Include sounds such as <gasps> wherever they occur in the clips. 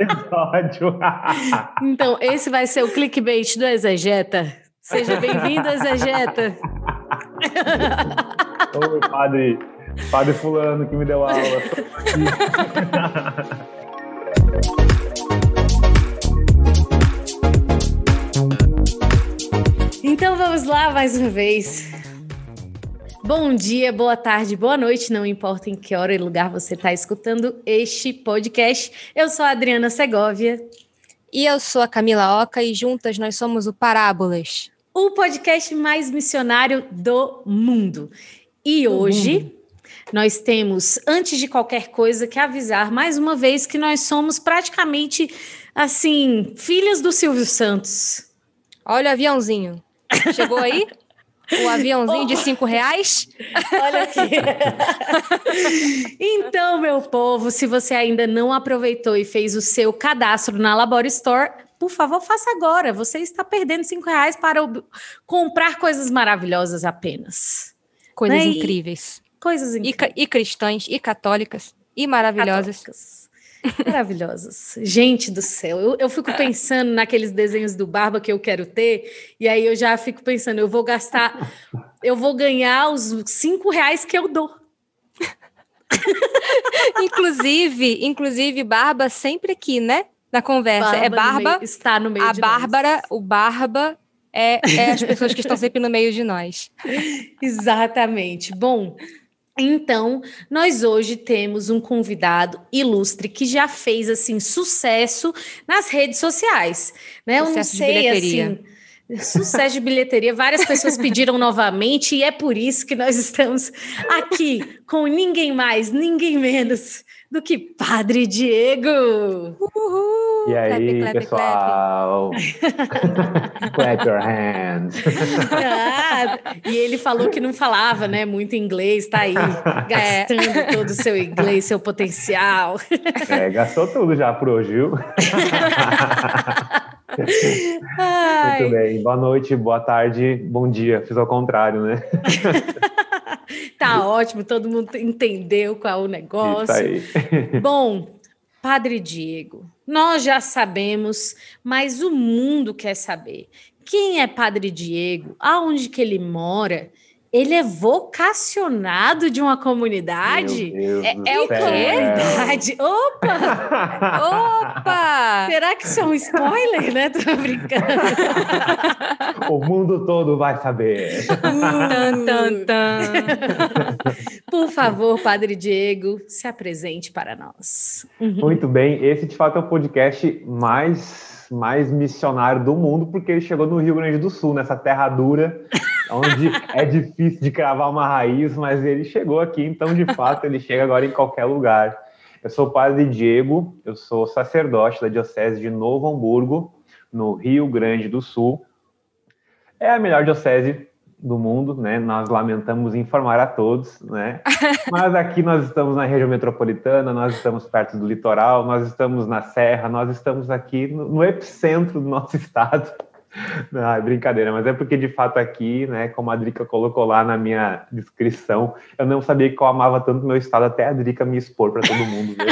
episódio. <laughs> então, esse vai ser o clickbait do Exegeta. Seja bem-vindo, Exegeta. <laughs> Oi, padre. Padre fulano que me deu aula. então vamos lá mais uma vez. Bom dia, boa tarde, boa noite, não importa em que hora e lugar você está escutando este podcast. Eu sou a Adriana Segovia. E eu sou a Camila Oca e juntas nós somos o Parábolas. O podcast mais missionário do mundo. E hoje nós temos, antes de qualquer coisa, que avisar mais uma vez que nós somos praticamente, assim, filhas do Silvio Santos. Olha o aviãozinho. Chegou aí? <laughs> O aviãozinho de cinco reais? <laughs> Olha aqui. <laughs> então, meu povo, se você ainda não aproveitou e fez o seu cadastro na Labor Store, por favor, faça agora. Você está perdendo cinco reais para comprar coisas maravilhosas apenas. Coisas né? incríveis. Coisas incríveis. E, e cristãs, e católicas, e maravilhosas. Católicas. Maravilhosas. Gente do céu, eu, eu fico pensando naqueles desenhos do Barba que eu quero ter, e aí eu já fico pensando, eu vou gastar, eu vou ganhar os cinco reais que eu dou. <laughs> inclusive, inclusive, Barba sempre aqui, né? Na conversa. Barba é Barba. No meio, está no meio a Bárbara, nós. o Barba é, é as pessoas que estão sempre no meio de nós. <laughs> Exatamente. Bom, então, nós hoje temos um convidado ilustre que já fez assim sucesso nas redes sociais, né? Sucesso Eu não sei assim, sucesso de bilheteria. Várias pessoas pediram novamente e é por isso que nós estamos aqui com ninguém mais, ninguém menos do que Padre Diego. Uhul! E aí, clap, clap, pessoal? Clap. <laughs> clap your hands. Ah, e ele falou que não falava, né, muito inglês, tá aí <laughs> gastando é. todo o seu inglês, seu potencial. É, gastou tudo já por hoje, viu? Muito bem. Boa noite, boa tarde, bom dia. Fiz ao contrário, né? <laughs> tá ótimo, todo mundo entendeu qual é o negócio. Bom, Padre Diego, nós já sabemos, mas o mundo quer saber. Quem é Padre Diego? Aonde que ele mora? Ele é vocacionado de uma comunidade? é, é o quê? <laughs> Opa! Opa! Será que isso é um spoiler, né? Tô brincando. o mundo todo vai saber. Tan, tan. Por favor, Padre Diego, se apresente para nós. Muito bem, esse de fato é o podcast mais mais missionário do mundo, porque ele chegou no Rio Grande do Sul, nessa terra dura onde é difícil de cravar uma raiz, mas ele chegou aqui, então de fato ele chega agora em qualquer lugar. Eu sou o padre Diego, eu sou sacerdote da Diocese de Novo Hamburgo, no Rio Grande do Sul. É a melhor diocese do mundo, né? Nós lamentamos informar a todos, né? <laughs> Mas aqui nós estamos na região metropolitana, nós estamos perto do litoral, nós estamos na serra, nós estamos aqui no, no epicentro do nosso <laughs> estado. <laughs> Não, é brincadeira, mas é porque de fato aqui, né, como a Drica colocou lá na minha descrição, eu não sabia que eu amava tanto meu estado até a Drica me expor para todo mundo. <laughs>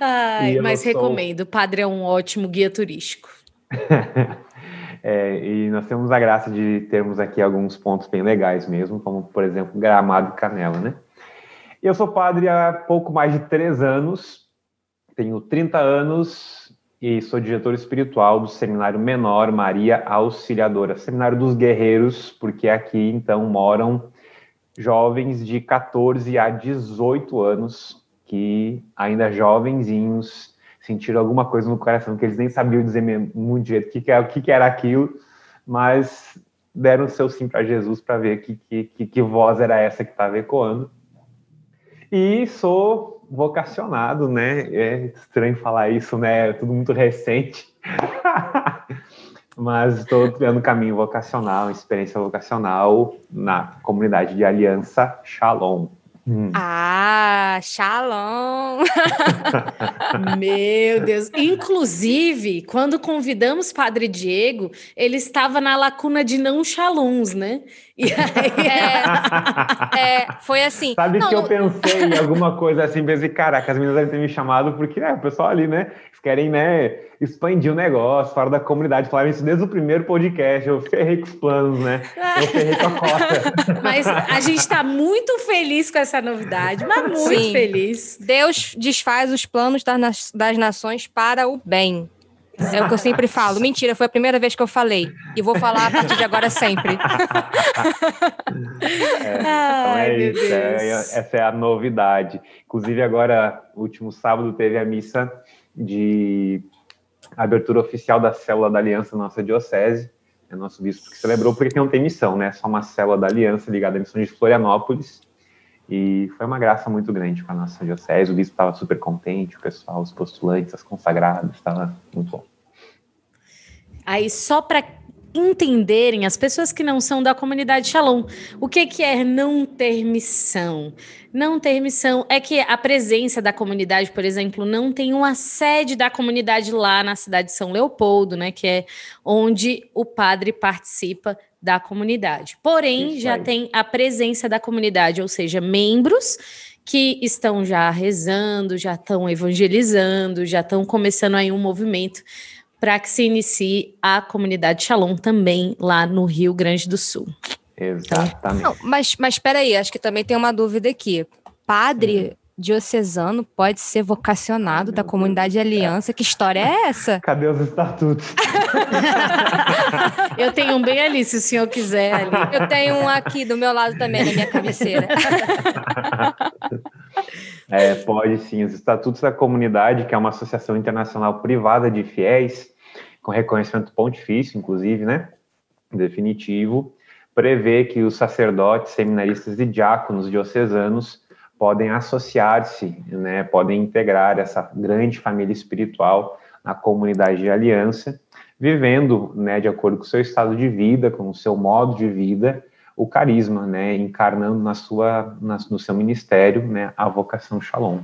Ai, mas sou... recomendo, o padre é um ótimo guia turístico. <laughs> é, e nós temos a graça de termos aqui alguns pontos bem legais mesmo, como por exemplo Gramado e Canela, né? Eu sou padre há pouco mais de três anos, tenho 30 anos, e sou diretor espiritual do Seminário Menor Maria Auxiliadora, Seminário dos Guerreiros, porque aqui então moram jovens de 14 a 18 anos que ainda jovenzinhos sentiram alguma coisa no coração que eles nem sabiam dizer muito direito o que, que, é, o que, que era aquilo, mas deram seu sim para Jesus para ver que, que, que voz era essa que estava ecoando. E sou vocacionado, né? É estranho falar isso, né? É tudo muito recente. <laughs> Mas estou criando caminho vocacional, experiência vocacional na comunidade de Aliança Shalom. Hum. Ah, Shalom! <laughs> Meu Deus! Inclusive, quando convidamos Padre Diego, ele estava na lacuna de não shalons, né? E aí... é, <laughs> é, foi assim. Sabe não, que eu pensei em alguma coisa assim, pensei, caraca, as meninas devem ter me chamado, porque né, o pessoal ali, né, querem, né, expandir o negócio, fora da comunidade. Falaram isso desde o primeiro podcast. Eu ferrei com os planos, né? Eu ferrei com a cota. <laughs> Mas a gente está muito feliz com essa novidade, mas muito Sim. feliz. Deus desfaz os planos das, das nações para o bem. É o que eu sempre falo. Mentira, foi a primeira vez que eu falei. E vou falar a partir de agora sempre. <laughs> É, então é isso. É, essa é a novidade. Inclusive, agora, último sábado, teve a missa de abertura oficial da célula da aliança nossa diocese. É nosso bispo que celebrou, porque não tem missão, né? É só uma célula da aliança ligada à missão de Florianópolis. E foi uma graça muito grande para a nossa diocese. O bispo estava super contente, o pessoal, os postulantes, as consagradas, estava muito bom. Aí, só para entenderem, as pessoas que não são da comunidade Shalom, o que, que é não ter missão? Não ter missão é que a presença da comunidade, por exemplo, não tem uma sede da comunidade lá na cidade de São Leopoldo, né? Que é onde o padre participa da comunidade. Porém, já tem a presença da comunidade, ou seja, membros que estão já rezando, já estão evangelizando, já estão começando aí um movimento para que se inicie a comunidade Shalom também lá no Rio Grande do Sul. Exatamente. Não, mas, mas espera aí, acho que também tem uma dúvida aqui. Padre uhum. Diocesano pode ser vocacionado da comunidade Aliança. Que história é essa? <laughs> Cadê os estatutos? Eu tenho um bem ali, se o senhor quiser. Ali. Eu tenho um aqui do meu lado também, na minha cabeceira. <laughs> É, pode sim. Os Estatutos da Comunidade, que é uma associação internacional privada de fiéis, com reconhecimento pontifício, inclusive, né? Definitivo, prevê que os sacerdotes, seminaristas e diáconos diocesanos podem associar-se, né? Podem integrar essa grande família espiritual na comunidade de aliança, vivendo, né, de acordo com o seu estado de vida, com o seu modo de vida, o carisma, né, encarnando na sua, na, no seu ministério, né, a vocação Shalom.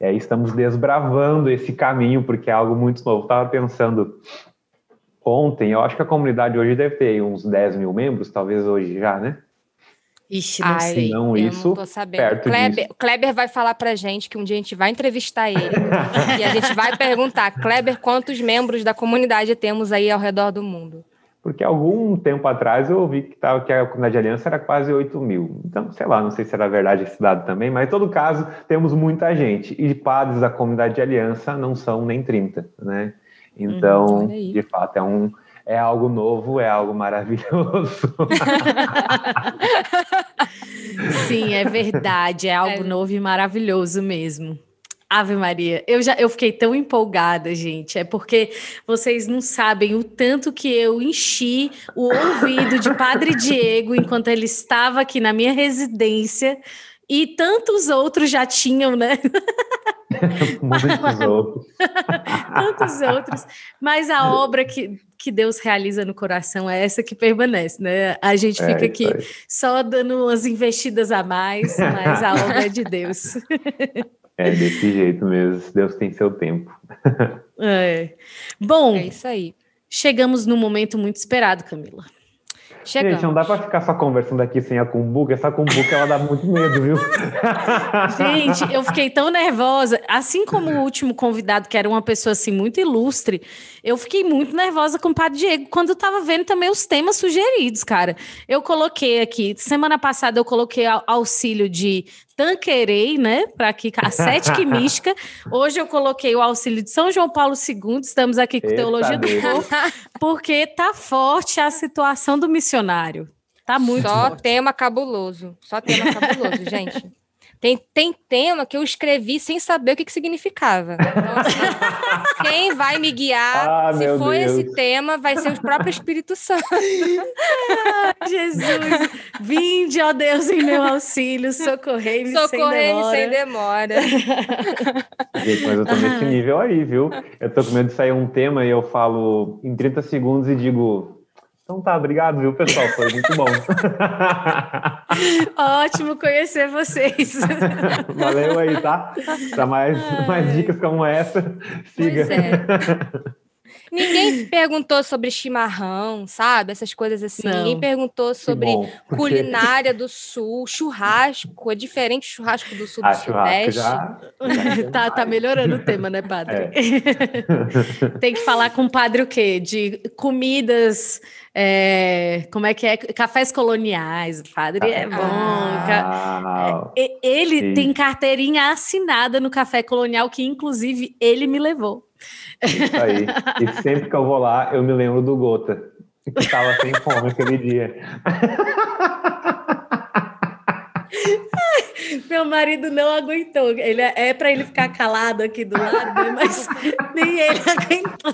E aí estamos desbravando esse caminho, porque é algo muito novo. Estava pensando ontem, eu acho que a comunidade hoje deve ter uns 10 mil membros, talvez hoje já, né? Ixi, não Ai, sei. Não, isso, não tô sabendo. Kleber. Kleber vai falar pra gente que um dia a gente vai entrevistar ele <laughs> e a gente vai perguntar, Kleber, quantos membros da comunidade temos aí ao redor do mundo? Porque algum tempo atrás eu ouvi que, tava, que a comunidade de aliança era quase 8 mil. Então, sei lá, não sei se era verdade esse dado também, mas em todo caso, temos muita gente. E padres da comunidade de aliança não são nem 30, né? Então, hum, de fato, é, um, é algo novo, é algo maravilhoso. <laughs> Sim, é verdade, é algo é. novo e maravilhoso mesmo. Ave Maria, eu já eu fiquei tão empolgada, gente. É porque vocês não sabem o tanto que eu enchi o ouvido de Padre <laughs> Diego enquanto ele estava aqui na minha residência e tantos outros já tinham, né? <laughs> <laughs> Muitos outros. <laughs> tantos outros. Mas a obra que, que Deus realiza no coração é essa que permanece, né? A gente é, fica aqui só dando umas investidas a mais, <laughs> mas a obra é de Deus. É desse jeito mesmo. Deus tem seu tempo. É. Bom, é isso aí. Chegamos num momento muito esperado, Camila. Chegamos. Gente, não dá para ficar só conversando aqui sem a cumbuca. Essa cumbuca, ela dá muito medo, viu? <laughs> Gente, eu fiquei tão nervosa. Assim como o último convidado, que era uma pessoa assim muito ilustre, eu fiquei muito nervosa com o Padre Diego quando eu tava vendo também os temas sugeridos, cara. Eu coloquei aqui, semana passada eu coloquei auxílio de Tanquerei, né? Para aqui, a <laughs> Sete Mística. Hoje eu coloquei o auxílio de São João Paulo II. Estamos aqui com Eita Teologia do Povo, porque tá forte a situação do missionário. Tá muito Só forte. tema cabuloso. Só tema cabuloso, <laughs> gente. Tem, tem tema que eu escrevi sem saber o que, que significava. Então, assim, <laughs> quem vai me guiar, ah, se for Deus. esse tema, vai ser o próprio Espírito Santo. Ah, <laughs> Jesus, vinde, ó Deus, em meu auxílio, socorrei-me socorrei sem demora. Sem demora. <laughs> Gente, mas eu tô nesse nível aí, viu? Eu tô com medo de sair um tema e eu falo em 30 segundos e digo, então tá, obrigado, viu, pessoal? Foi muito bom. <laughs> Ótimo conhecer vocês. <laughs> Valeu aí, tá? Para mais, mais dicas como essa, siga. É. <laughs> Ninguém perguntou sobre chimarrão, sabe? Essas coisas assim. Não. Ninguém perguntou sobre bom, porque... culinária do sul, churrasco. É diferente o churrasco do sul ah, do sudeste. Já... <laughs> tá, tá melhorando o tema, né, padre? É. <laughs> Tem que falar com o padre o quê? De comidas. É, como é que é? Cafés coloniais, o padre é bom. Ah, ele sim. tem carteirinha assinada no Café Colonial, que inclusive ele me levou. Isso aí. E sempre que eu vou lá, eu me lembro do Gota, que estava sem fome aquele dia. <laughs> Meu marido não aguentou. Ele é, é para ele ficar calado aqui do lado, né? mas nem ele <laughs> aguentou.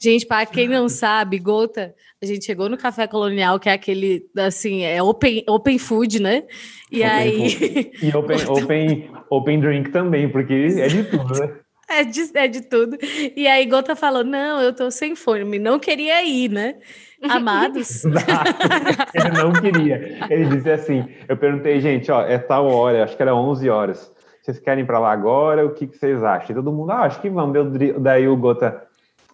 Gente, para quem não sabe, Gota, a gente chegou no Café Colonial, que é aquele, assim, é open, open food, né? E open aí. Food. E open, <laughs> open, open drink também, porque é de tudo, né? É de, é de tudo. E aí Gota falou: não, eu tô sem fome, não queria ir, né? Amados. <laughs> ele não queria. Ele disse assim: eu perguntei, gente, ó, é tal hora, acho que era 11 horas. Vocês querem ir para lá agora? O que, que vocês acham? E todo mundo, ah, acho que vamos. Daí o Gota,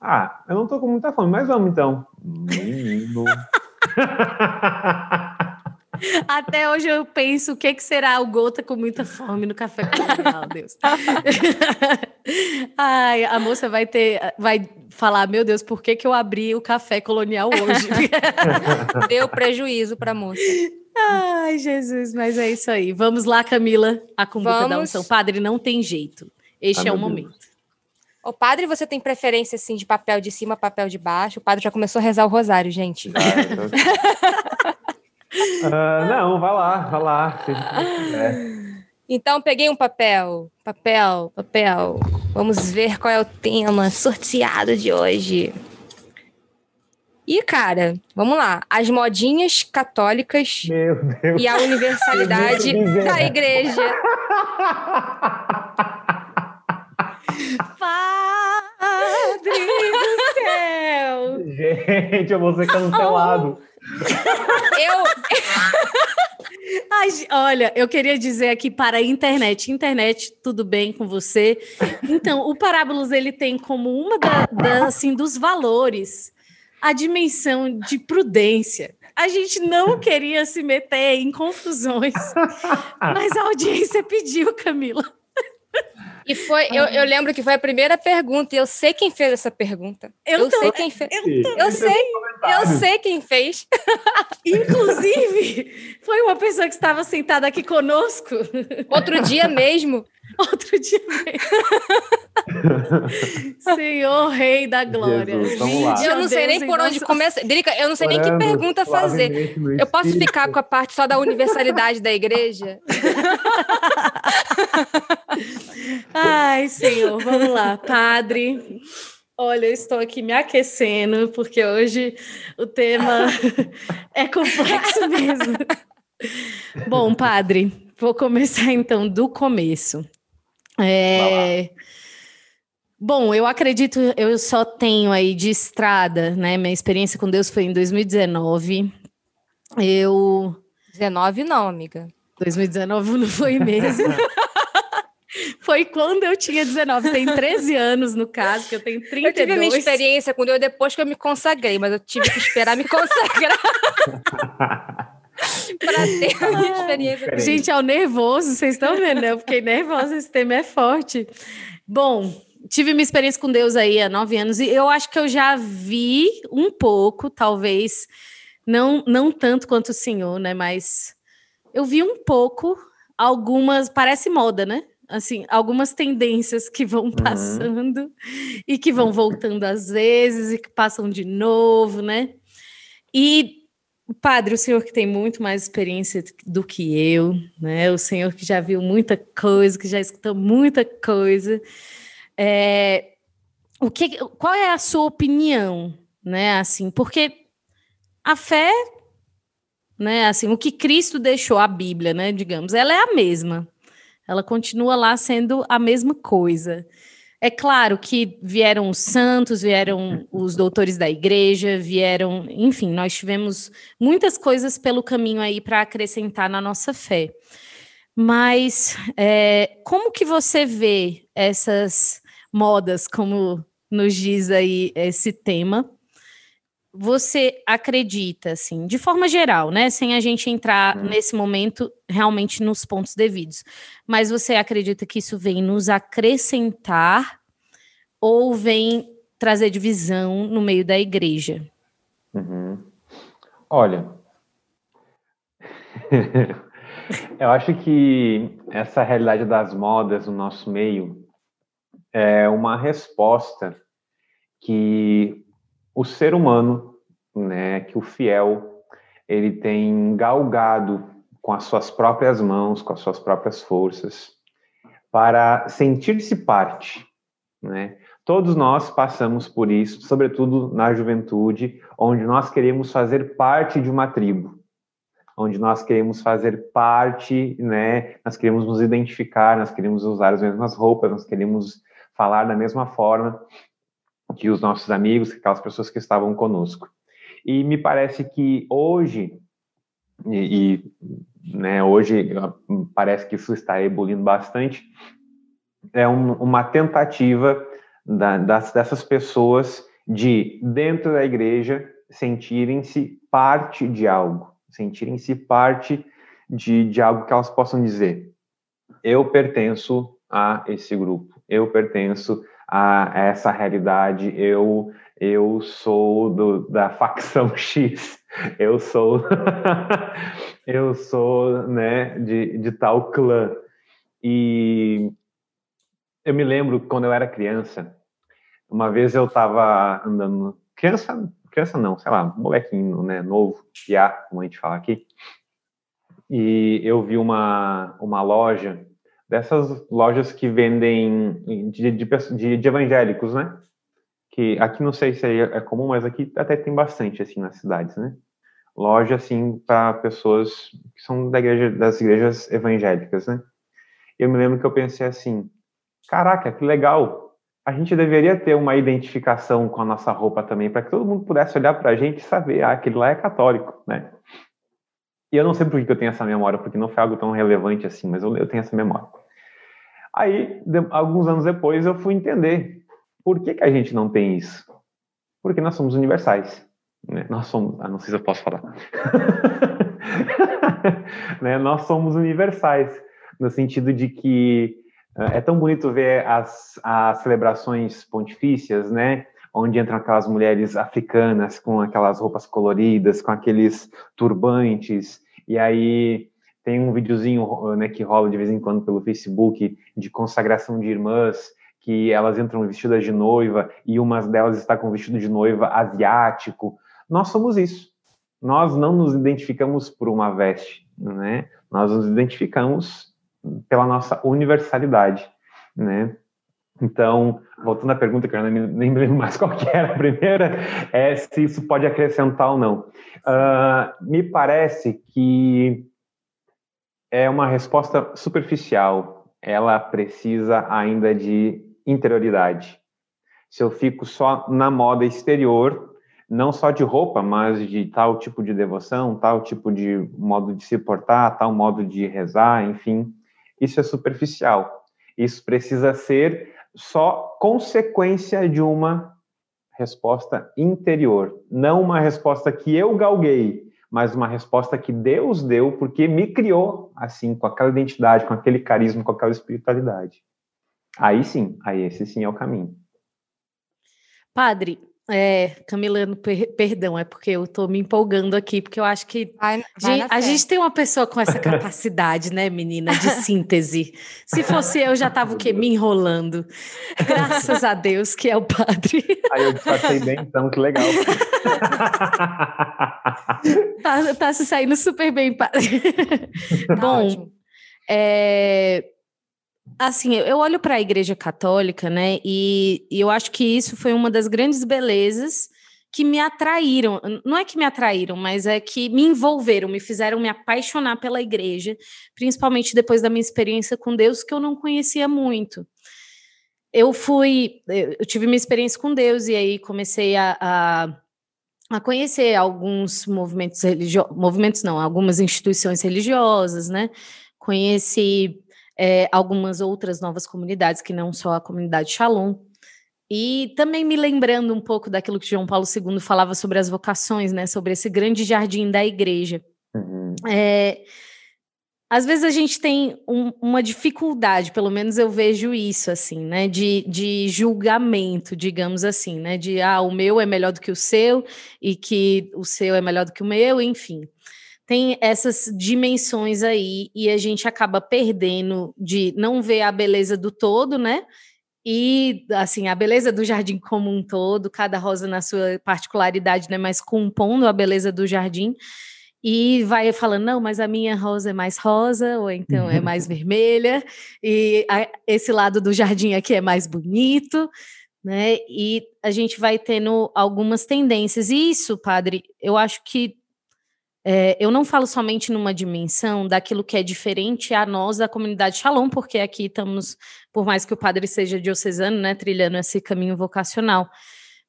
ah, eu não tô com muita fome, mas vamos então. Menino. <laughs> Até hoje eu penso o que, que será o Gota com muita fome no café colonial, Deus. <laughs> Ai, a moça vai ter, vai falar, meu Deus, por que, que eu abri o café colonial hoje? <laughs> Deu prejuízo para a moça. Ai, Jesus, mas é isso aí. Vamos lá, Camila, a cumbuca da unção. Padre, não tem jeito. Este ah, é o momento. O padre, você tem preferência assim de papel de cima, papel de baixo? O padre já começou a rezar o rosário, gente. Ah. <laughs> uh, não, vai lá, vai lá. Então, peguei um papel, papel, papel. Vamos ver qual é o tema sorteado de hoje. E, cara, vamos lá. As modinhas católicas e a universalidade <laughs> da igreja. <laughs> Padre do céu! Gente, eu vou ser cancelado. <laughs> eu. Ai, olha, eu queria dizer aqui para a internet, internet, tudo bem com você? Então, o Parábolas ele tem como uma da, da, assim dos valores a dimensão de prudência. A gente não queria se meter em confusões, <laughs> mas a audiência pediu, Camila. E foi, eu, eu, lembro que foi a primeira pergunta, e eu sei quem fez essa pergunta. Eu, eu sei quem fez. Eu, eu sei, eu sei quem fez. <laughs> Inclusive, foi uma pessoa que estava sentada aqui conosco. Outro dia mesmo. <laughs> Outro dia. <laughs> Senhor Rei da Glória. Jesus. Eu não sei nem por onde começar. Drica, eu não sei nem que pergunta fazer. Eu posso ficar com a parte só da universalidade da igreja? <laughs> Ai, Senhor, vamos lá. Padre, olha, eu estou aqui me aquecendo, porque hoje o tema é complexo mesmo. Bom, padre, vou começar então do começo. É... Bom, eu acredito, eu só tenho aí de estrada, né? Minha experiência com Deus foi em 2019. Eu. 19 não, amiga. 2019 não foi mesmo. <laughs> Foi quando eu tinha 19, tem 13 anos no caso, que eu tenho 32. Eu tive a minha experiência com Deus depois que eu me consagrei, mas eu tive que esperar me consagrar. <laughs> <laughs> para ter a minha experiência. Gente, é o nervoso, vocês estão vendo, né? Eu fiquei nervosa, esse tema é forte. Bom, tive minha experiência com Deus aí há nove anos e eu acho que eu já vi um pouco, talvez, não, não tanto quanto o senhor, né? Mas eu vi um pouco algumas, parece moda, né? assim, algumas tendências que vão uhum. passando uhum. e que vão voltando às vezes e que passam de novo, né? E Padre, o senhor que tem muito mais experiência do que eu, né? O senhor que já viu muita coisa, que já escutou muita coisa. É, o que, qual é a sua opinião, né? Assim, porque a fé, né? Assim, o que Cristo deixou a Bíblia, né? Digamos, ela é a mesma. Ela continua lá sendo a mesma coisa. É claro que vieram os santos, vieram os doutores da igreja, vieram, enfim, nós tivemos muitas coisas pelo caminho aí para acrescentar na nossa fé. Mas é, como que você vê essas modas, como nos diz aí esse tema. Você acredita, assim, de forma geral, né? Sem a gente entrar hum. nesse momento realmente nos pontos devidos. Mas você acredita que isso vem nos acrescentar ou vem trazer divisão no meio da igreja? Uhum. Olha, <laughs> eu acho que essa realidade das modas no nosso meio é uma resposta que o ser humano, né, que o fiel, ele tem galgado com as suas próprias mãos, com as suas próprias forças, para sentir-se parte, né? Todos nós passamos por isso, sobretudo na juventude, onde nós queremos fazer parte de uma tribo, onde nós queremos fazer parte, né? Nós queremos nos identificar, nós queremos usar as mesmas roupas, nós queremos falar da mesma forma que os nossos amigos, aquelas pessoas que estavam conosco. E me parece que hoje e, e né, hoje parece que isso está ebulindo bastante, é um, uma tentativa da, das, dessas pessoas de, dentro da igreja, sentirem-se parte de algo, sentirem-se parte de, de algo que elas possam dizer: eu pertenço a esse grupo, eu pertenço a essa realidade, eu eu sou do, da facção <laughs> X, eu sou <laughs> eu sou né de, de tal clã. E eu me lembro quando eu era criança uma vez eu estava andando, criança, criança não, sei lá, molequinho, né, novo, piá, como a gente fala aqui, e eu vi uma, uma loja, dessas lojas que vendem de, de, de, evangélicos, né? Que aqui não sei se é comum, mas aqui até tem bastante, assim, nas cidades, né? Loja, assim, para pessoas que são da igreja, das igrejas evangélicas, né? Eu me lembro que eu pensei assim, caraca, que legal, a gente deveria ter uma identificação com a nossa roupa também, para que todo mundo pudesse olhar para a gente e saber, ah, aquele lá é católico, né? E eu não sei por que eu tenho essa memória, porque não foi algo tão relevante assim, mas eu, eu tenho essa memória. Aí, de, alguns anos depois, eu fui entender por que, que a gente não tem isso. Porque nós somos universais. Né? Nós somos. Ah, não sei se eu posso falar. <laughs> né? Nós somos universais, no sentido de que é, é tão bonito ver as, as celebrações pontifícias, né? Onde entram aquelas mulheres africanas com aquelas roupas coloridas, com aqueles turbantes, e aí tem um videozinho né, que rola de vez em quando pelo Facebook de consagração de irmãs, que elas entram vestidas de noiva e uma delas está com vestido de noiva asiático. Nós somos isso. Nós não nos identificamos por uma veste, né? Nós nos identificamos pela nossa universalidade, né? Então, voltando à pergunta que eu <laughs> nem, me lembro mais qual que era a primeira, é se isso pode acrescentar ou não. Uh, me parece que é uma resposta superficial. Ela precisa ainda de interioridade. Se eu fico só na moda exterior, não só de roupa, mas de tal tipo de devoção, tal tipo de modo de se portar, tal modo de rezar, enfim, isso é superficial. Isso precisa ser só consequência de uma resposta interior, não uma resposta que eu galguei, mas uma resposta que Deus deu porque me criou assim, com aquela identidade, com aquele carisma, com aquela espiritualidade. Aí sim, aí esse sim é o caminho. Padre, é, Camila, per, perdão, é porque eu estou me empolgando aqui, porque eu acho que vai, vai a gente tem uma pessoa com essa capacidade, né, menina, de <laughs> síntese. Se fosse eu, já estava o quê? Me enrolando. Graças a Deus que é o padre. Aí eu passei bem, então, que legal. <laughs> tá, tá se saindo super bem, padre. Tá Bom, é, Assim, eu olho para a Igreja Católica, né? E, e, eu acho que isso foi uma das grandes belezas que me atraíram. Não é que me atraíram, mas é que me envolveram, me fizeram me apaixonar pela Igreja, principalmente depois da minha experiência com Deus, que eu não conhecia muito. Eu fui, eu tive minha experiência com Deus e aí comecei a, a a conhecer alguns movimentos religiosos, movimentos não, algumas instituições religiosas, né? Conheci é, algumas outras novas comunidades, que não só a comunidade Shalom. E também me lembrando um pouco daquilo que João Paulo II falava sobre as vocações, né? Sobre esse grande jardim da igreja. Uhum. É, às vezes a gente tem um, uma dificuldade, pelo menos eu vejo isso, assim, né? De, de julgamento, digamos assim, né? De, ah, o meu é melhor do que o seu e que o seu é melhor do que o meu, enfim. Tem essas dimensões aí e a gente acaba perdendo de não ver a beleza do todo, né? E, assim, a beleza do jardim como um todo, cada rosa na sua particularidade, né? Mas compondo a beleza do jardim e vai falando, não, mas a minha rosa é mais rosa, ou então é mais <laughs> vermelha, e a, esse lado do jardim aqui é mais bonito, né? E a gente vai tendo algumas tendências. E isso, padre, eu acho que é, eu não falo somente numa dimensão daquilo que é diferente a nós da comunidade Shalom, porque aqui estamos, por mais que o padre seja diocesano, né, trilhando esse caminho vocacional,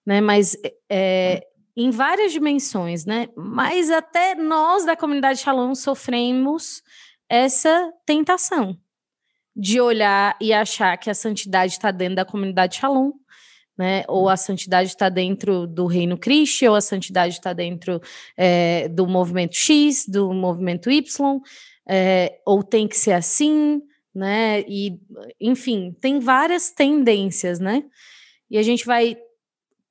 né? Mas é, em várias dimensões, né? Mas até nós da comunidade Shalom sofremos essa tentação de olhar e achar que a santidade está dentro da comunidade Shalom, né? Ou a santidade está dentro do reino Cristo, ou a santidade está dentro é, do movimento X, do movimento Y, é, ou tem que ser assim, né? E, enfim, tem várias tendências, né? E a gente vai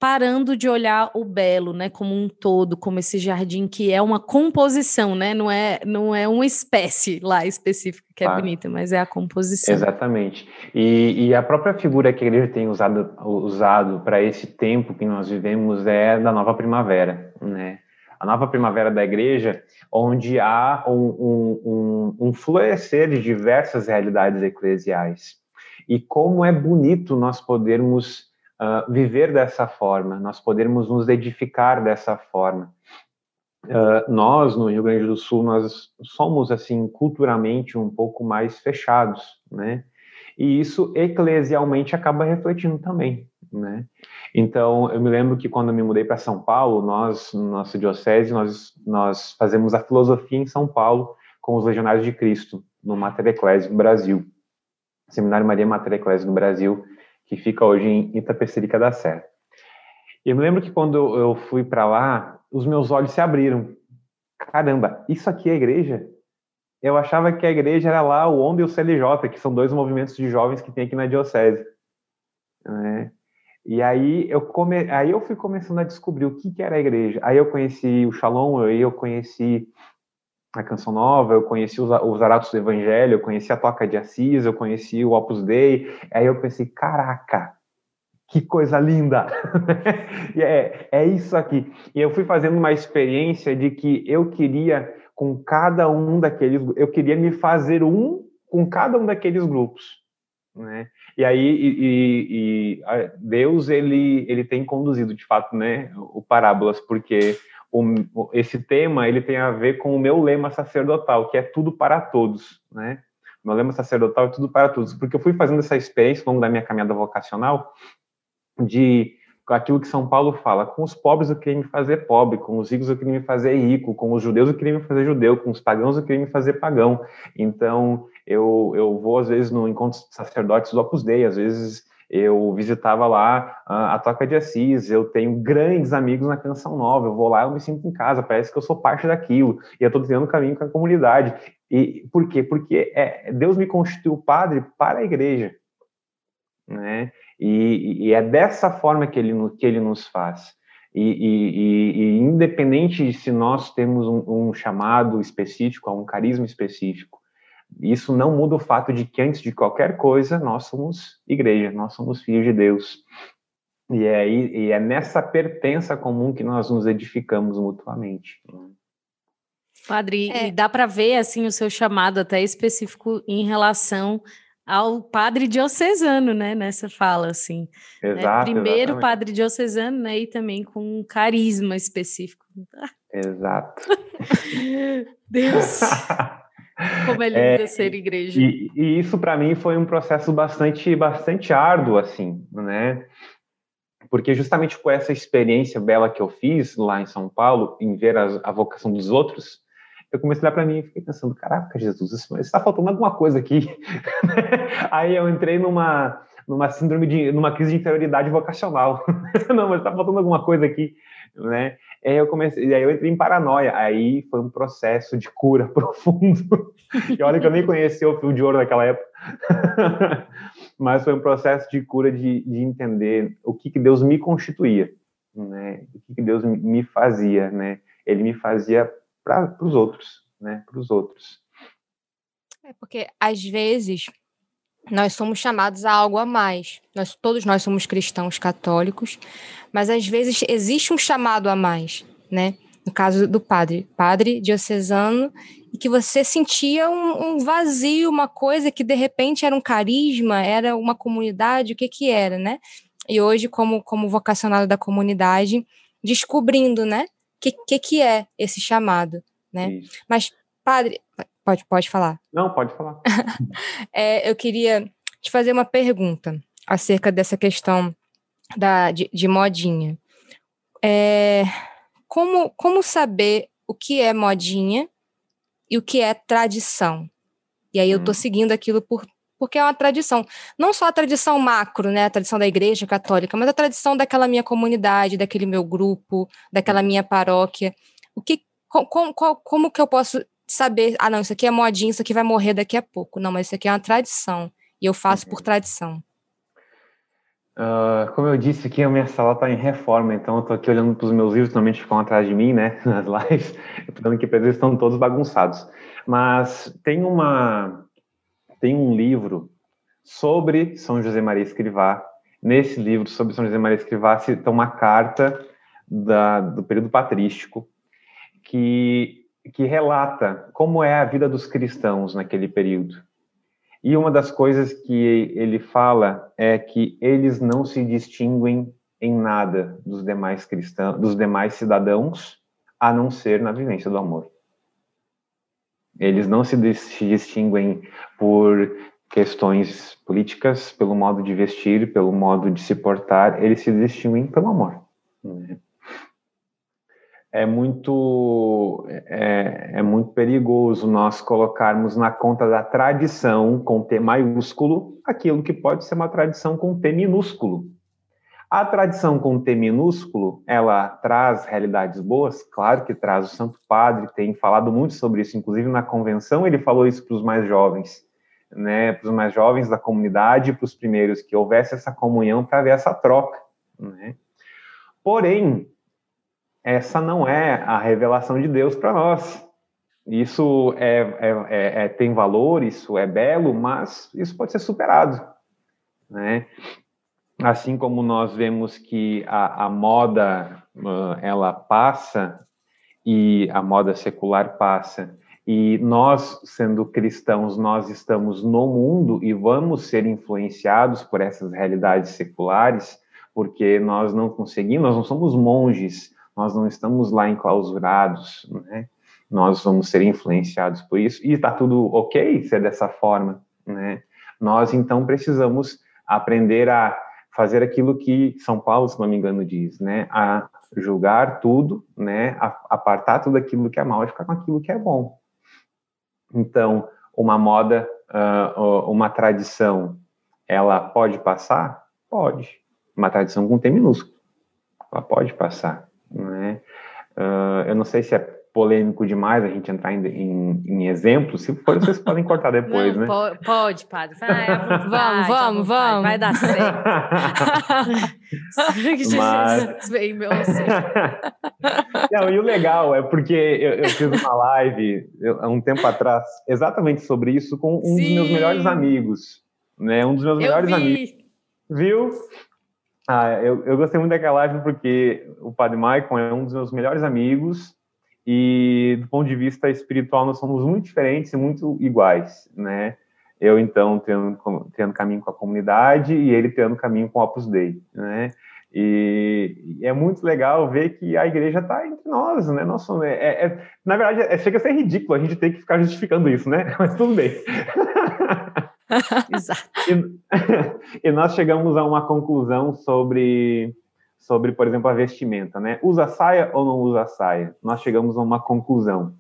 parando de olhar o belo, né, como um todo, como esse jardim que é uma composição, né, não é, não é uma espécie lá específica que é claro. bonita, mas é a composição. Exatamente. E, e, a própria figura que a igreja tem usado, usado para esse tempo que nós vivemos é da nova primavera, né? A nova primavera da igreja, onde há um, um, um, um florescer de diversas realidades eclesiais. E como é bonito nós podermos uh, viver dessa forma, nós podermos nos edificar dessa forma. Uh, nós, no Rio Grande do Sul, nós somos, assim, culturalmente um pouco mais fechados, né? E isso, eclesialmente, acaba refletindo também, né? Então, eu me lembro que quando eu me mudei para São Paulo, nós, nossa diocese, nós, nós fazemos a filosofia em São Paulo com os Legionários de Cristo, no Mater Ecclesiam, no Brasil. Seminário Maria Mater Ecclesiam, no Brasil, que fica hoje em Itapecerica da Serra. Eu me lembro que quando eu fui para lá, os meus olhos se abriram. Caramba, isso aqui é igreja? Eu achava que a igreja era lá o OND e o CLJ, que são dois movimentos de jovens que tem aqui na diocese. Né? E aí eu, come... aí eu fui começando a descobrir o que, que era a igreja. Aí eu conheci o Shalom, aí eu conheci a Canção Nova, eu conheci os, os Aratos do Evangelho, eu conheci a Toca de Assis, eu conheci o Opus Dei, aí eu pensei, caraca, que coisa linda! <laughs> é, é isso aqui. E eu fui fazendo uma experiência de que eu queria, com cada um daqueles, eu queria me fazer um com cada um daqueles grupos. Né? E aí e, e, e Deus ele ele tem conduzido de fato, né, o parábolas, porque o, esse tema ele tem a ver com o meu lema sacerdotal, que é tudo para todos, né? Meu lema sacerdotal é tudo para todos, porque eu fui fazendo essa experiência ao longo da minha caminhada vocacional de aquilo que São Paulo fala, com os pobres eu queria me fazer pobre, com os ricos eu queria me fazer rico, com os judeus eu queria me fazer judeu, com os pagãos eu queria me fazer pagão. Então, eu, eu vou às vezes no encontro de sacerdotes do Opus Dei, às vezes eu visitava lá a, Toca de Assis, eu tenho grandes amigos na Canção Nova, eu vou lá, eu me sinto em casa, parece que eu sou parte daquilo, e eu estou tendo caminho com a comunidade. E por quê? Porque é, Deus me constituiu padre para a igreja, né? E, e, é dessa forma que ele, que ele nos faz. E, e, e independente de se nós temos um, um chamado específico, um carisma específico, isso não muda o fato de que, antes de qualquer coisa, nós somos igreja, nós somos filhos de Deus. E é, e é nessa pertença comum que nós nos edificamos mutuamente. Padre, é. e dá para ver assim o seu chamado até específico em relação ao padre diocesano, né, nessa fala, assim. Né? Exato, né? Primeiro exatamente. padre diocesano, né, e também com um carisma específico. Exato. <laughs> Deus. <laughs> Como é lindo é, ser igreja. E, e isso para mim foi um processo bastante, bastante árduo, assim, né? Porque justamente com essa experiência bela que eu fiz lá em São Paulo, em ver a, a vocação dos outros, eu comecei a olhar para mim e fiquei pensando, caraca, Jesus, está faltando alguma coisa aqui. <laughs> Aí eu entrei numa, numa síndrome de, numa crise de inferioridade vocacional. <laughs> não, mas está faltando alguma coisa aqui, né? Aí eu comecei, aí eu entrei em paranoia. Aí foi um processo de cura <laughs> profundo. e olha que eu nem conhecia o fio de ouro naquela época. <laughs> mas foi um processo de cura de, de entender o que, que Deus me constituía, né? O que, que Deus me fazia, né? Ele me fazia para os outros, né? Para os outros. É porque às vezes nós somos chamados a algo a mais. Nós todos nós somos cristãos católicos, mas às vezes existe um chamado a mais, né? No caso do padre, padre diocesano, e que você sentia um, um, vazio, uma coisa que de repente era um carisma, era uma comunidade, o que que era, né? E hoje, como, como vocacionado da comunidade, descobrindo, né? O que, que, que é esse chamado, né? Isso. Mas, padre, Pode, pode falar. Não, pode falar. <laughs> é, eu queria te fazer uma pergunta acerca dessa questão da, de, de modinha. É, como, como saber o que é modinha e o que é tradição? E aí eu estou hum. seguindo aquilo por, porque é uma tradição. Não só a tradição macro, né, a tradição da igreja católica, mas a tradição daquela minha comunidade, daquele meu grupo, daquela minha paróquia. O que, como, como que eu posso saber, ah, não, isso aqui é modinha, isso aqui vai morrer daqui a pouco. Não, mas isso aqui é uma tradição. E eu faço por tradição. Uh, como eu disse aqui, a minha sala está em reforma, então eu estou aqui olhando para os meus livros, normalmente ficam atrás de mim, né, <laughs> nas lives, eu tô vendo que eles estão todos bagunçados. Mas tem uma, tem um livro sobre São José Maria Escrivá. Nesse livro sobre São José Maria Escrivá cita uma carta da, do período patrístico que que relata como é a vida dos cristãos naquele período. E uma das coisas que ele fala é que eles não se distinguem em nada dos demais cristãos, dos demais cidadãos, a não ser na vivência do amor. Eles não se distinguem por questões políticas, pelo modo de vestir, pelo modo de se portar, eles se distinguem pelo amor. Né? É muito é, é, muito perigoso nós colocarmos na conta da tradição com T maiúsculo aquilo que pode ser uma tradição com T minúsculo. A tradição com T minúsculo, ela traz realidades boas? Claro que traz. O Santo Padre tem falado muito sobre isso, inclusive na convenção ele falou isso para os mais jovens, né, para os mais jovens da comunidade, para os primeiros, que houvesse essa comunhão para ver essa troca. Né? Porém, essa não é a revelação de Deus para nós. Isso é, é, é, é, tem valor, isso é belo, mas isso pode ser superado, né? Assim como nós vemos que a, a moda ela passa e a moda secular passa e nós, sendo cristãos, nós estamos no mundo e vamos ser influenciados por essas realidades seculares, porque nós não conseguimos, nós não somos monges, nós não estamos lá enclausurados, né? Nós vamos ser influenciados por isso e está tudo ok ser dessa forma, né? Nós então precisamos aprender a fazer aquilo que São Paulo, se não me engano, diz, né? A julgar tudo, né? A apartar tudo aquilo que é mal e ficar com aquilo que é bom. Então, uma moda, uh, uma tradição, ela pode passar? Pode. Uma tradição com T minúsculo. Ela pode passar. Né? Uh, eu não sei se é polêmico demais a gente entrar em, em, em exemplos. Se for, vocês podem cortar depois, não, né? Pode, padre. <laughs> Vai, vamos, vamos, vamos. Vai dar certo. <laughs> <laughs> Mas... não, e o legal é porque eu, eu fiz uma live há um tempo atrás exatamente sobre isso com um Sim. dos meus melhores amigos. Né? Um dos meus melhores amigos. Viu? Ah, eu, eu gostei muito daquela live porque o Padre Maicon é um dos meus melhores amigos e do ponto de vista espiritual nós somos muito diferentes e muito iguais, né? Eu então tendo, tendo caminho com a comunidade e ele tendo caminho com o Opus Dei, né? E, e é muito legal ver que a igreja está entre nós, né? Somos, é, é, na verdade, é, chega a ser ridículo a gente ter que ficar justificando isso, né? <laughs> Mas tudo bem. <laughs> Exato. E, <laughs> e, nós chegamos a uma conclusão sobre, sobre, por exemplo, a vestimenta, né? Usa saia ou não usa saia? Nós chegamos a uma conclusão.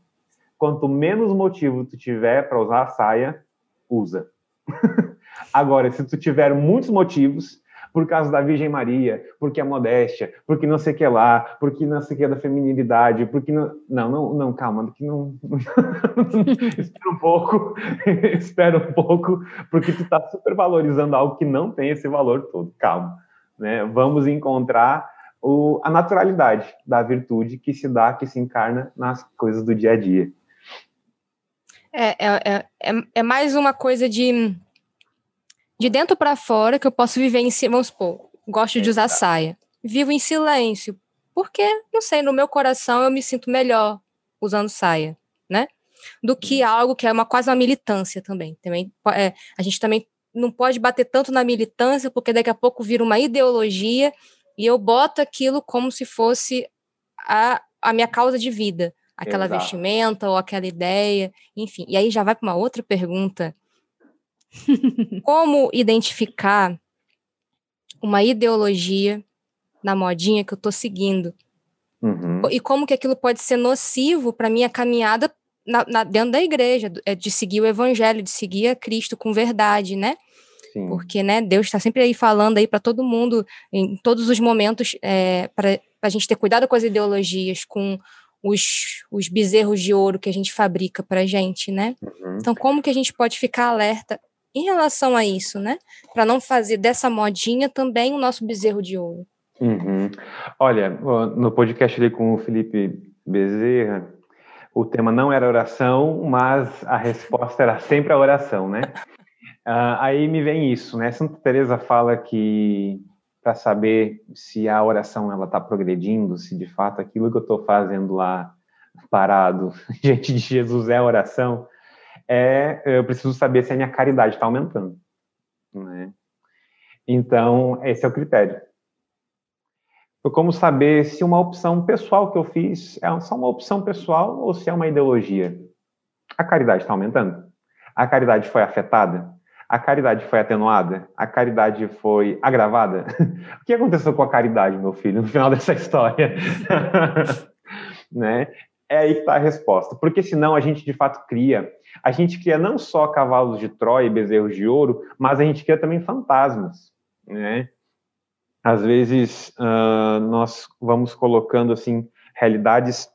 Quanto menos motivo tu tiver para usar a saia, usa. <laughs> Agora, se tu tiver muitos motivos, por causa da Virgem Maria, porque a modéstia, porque não sei o que lá, porque não sei o que da feminilidade, porque não. Não, não, não calma, que não. <laughs> espera um pouco, <laughs> espera um pouco, porque tu está super valorizando algo que não tem esse valor todo. Calma. Né? Vamos encontrar o, a naturalidade da virtude que se dá, que se encarna nas coisas do dia a dia. É, é, é, é, é mais uma coisa de de dentro para fora que eu posso viver em si, vamos supor, gosto de usar saia. Vivo em silêncio, porque, não sei, no meu coração eu me sinto melhor usando saia, né? Do que uhum. algo que é uma quase uma militância também. Também é, a gente também não pode bater tanto na militância, porque daqui a pouco vira uma ideologia e eu boto aquilo como se fosse a, a minha causa de vida, aquela Exato. vestimenta ou aquela ideia, enfim. E aí já vai para uma outra pergunta <laughs> Como identificar uma ideologia na modinha que eu estou seguindo? Uhum. E como que aquilo pode ser nocivo para minha caminhada na, na, dentro da igreja, é de seguir o evangelho, de seguir a Cristo com verdade, né? Sim. Porque, né, Deus está sempre aí falando aí para todo mundo, em todos os momentos, é, para a gente ter cuidado com as ideologias, com os, os bezerros de ouro que a gente fabrica para gente, né? Uhum. Então, como que a gente pode ficar alerta em relação a isso, né? Para não fazer dessa modinha também o nosso bezerro de ouro. Uhum. Olha, no podcast ali com o Felipe Bezerra, o tema não era oração, mas a resposta era sempre a oração, né? Uh, aí me vem isso, né? Santa Teresa fala que para saber se a oração ela está progredindo, se de fato aquilo que eu estou fazendo lá parado <laughs> diante de Jesus é oração, é eu preciso saber se a minha caridade está aumentando. Né? Então, esse é o critério. Eu como saber se uma opção pessoal que eu fiz é só uma opção pessoal ou se é uma ideologia. A caridade está aumentando? A caridade foi afetada? A caridade foi atenuada? A caridade foi agravada? <laughs> o que aconteceu com a caridade, meu filho, no final dessa história? <laughs> né? É aí que está a resposta. Porque senão a gente de fato cria a gente cria não só cavalos de Troia e bezerros de ouro, mas a gente cria também fantasmas, né? Às vezes uh, nós vamos colocando assim realidades,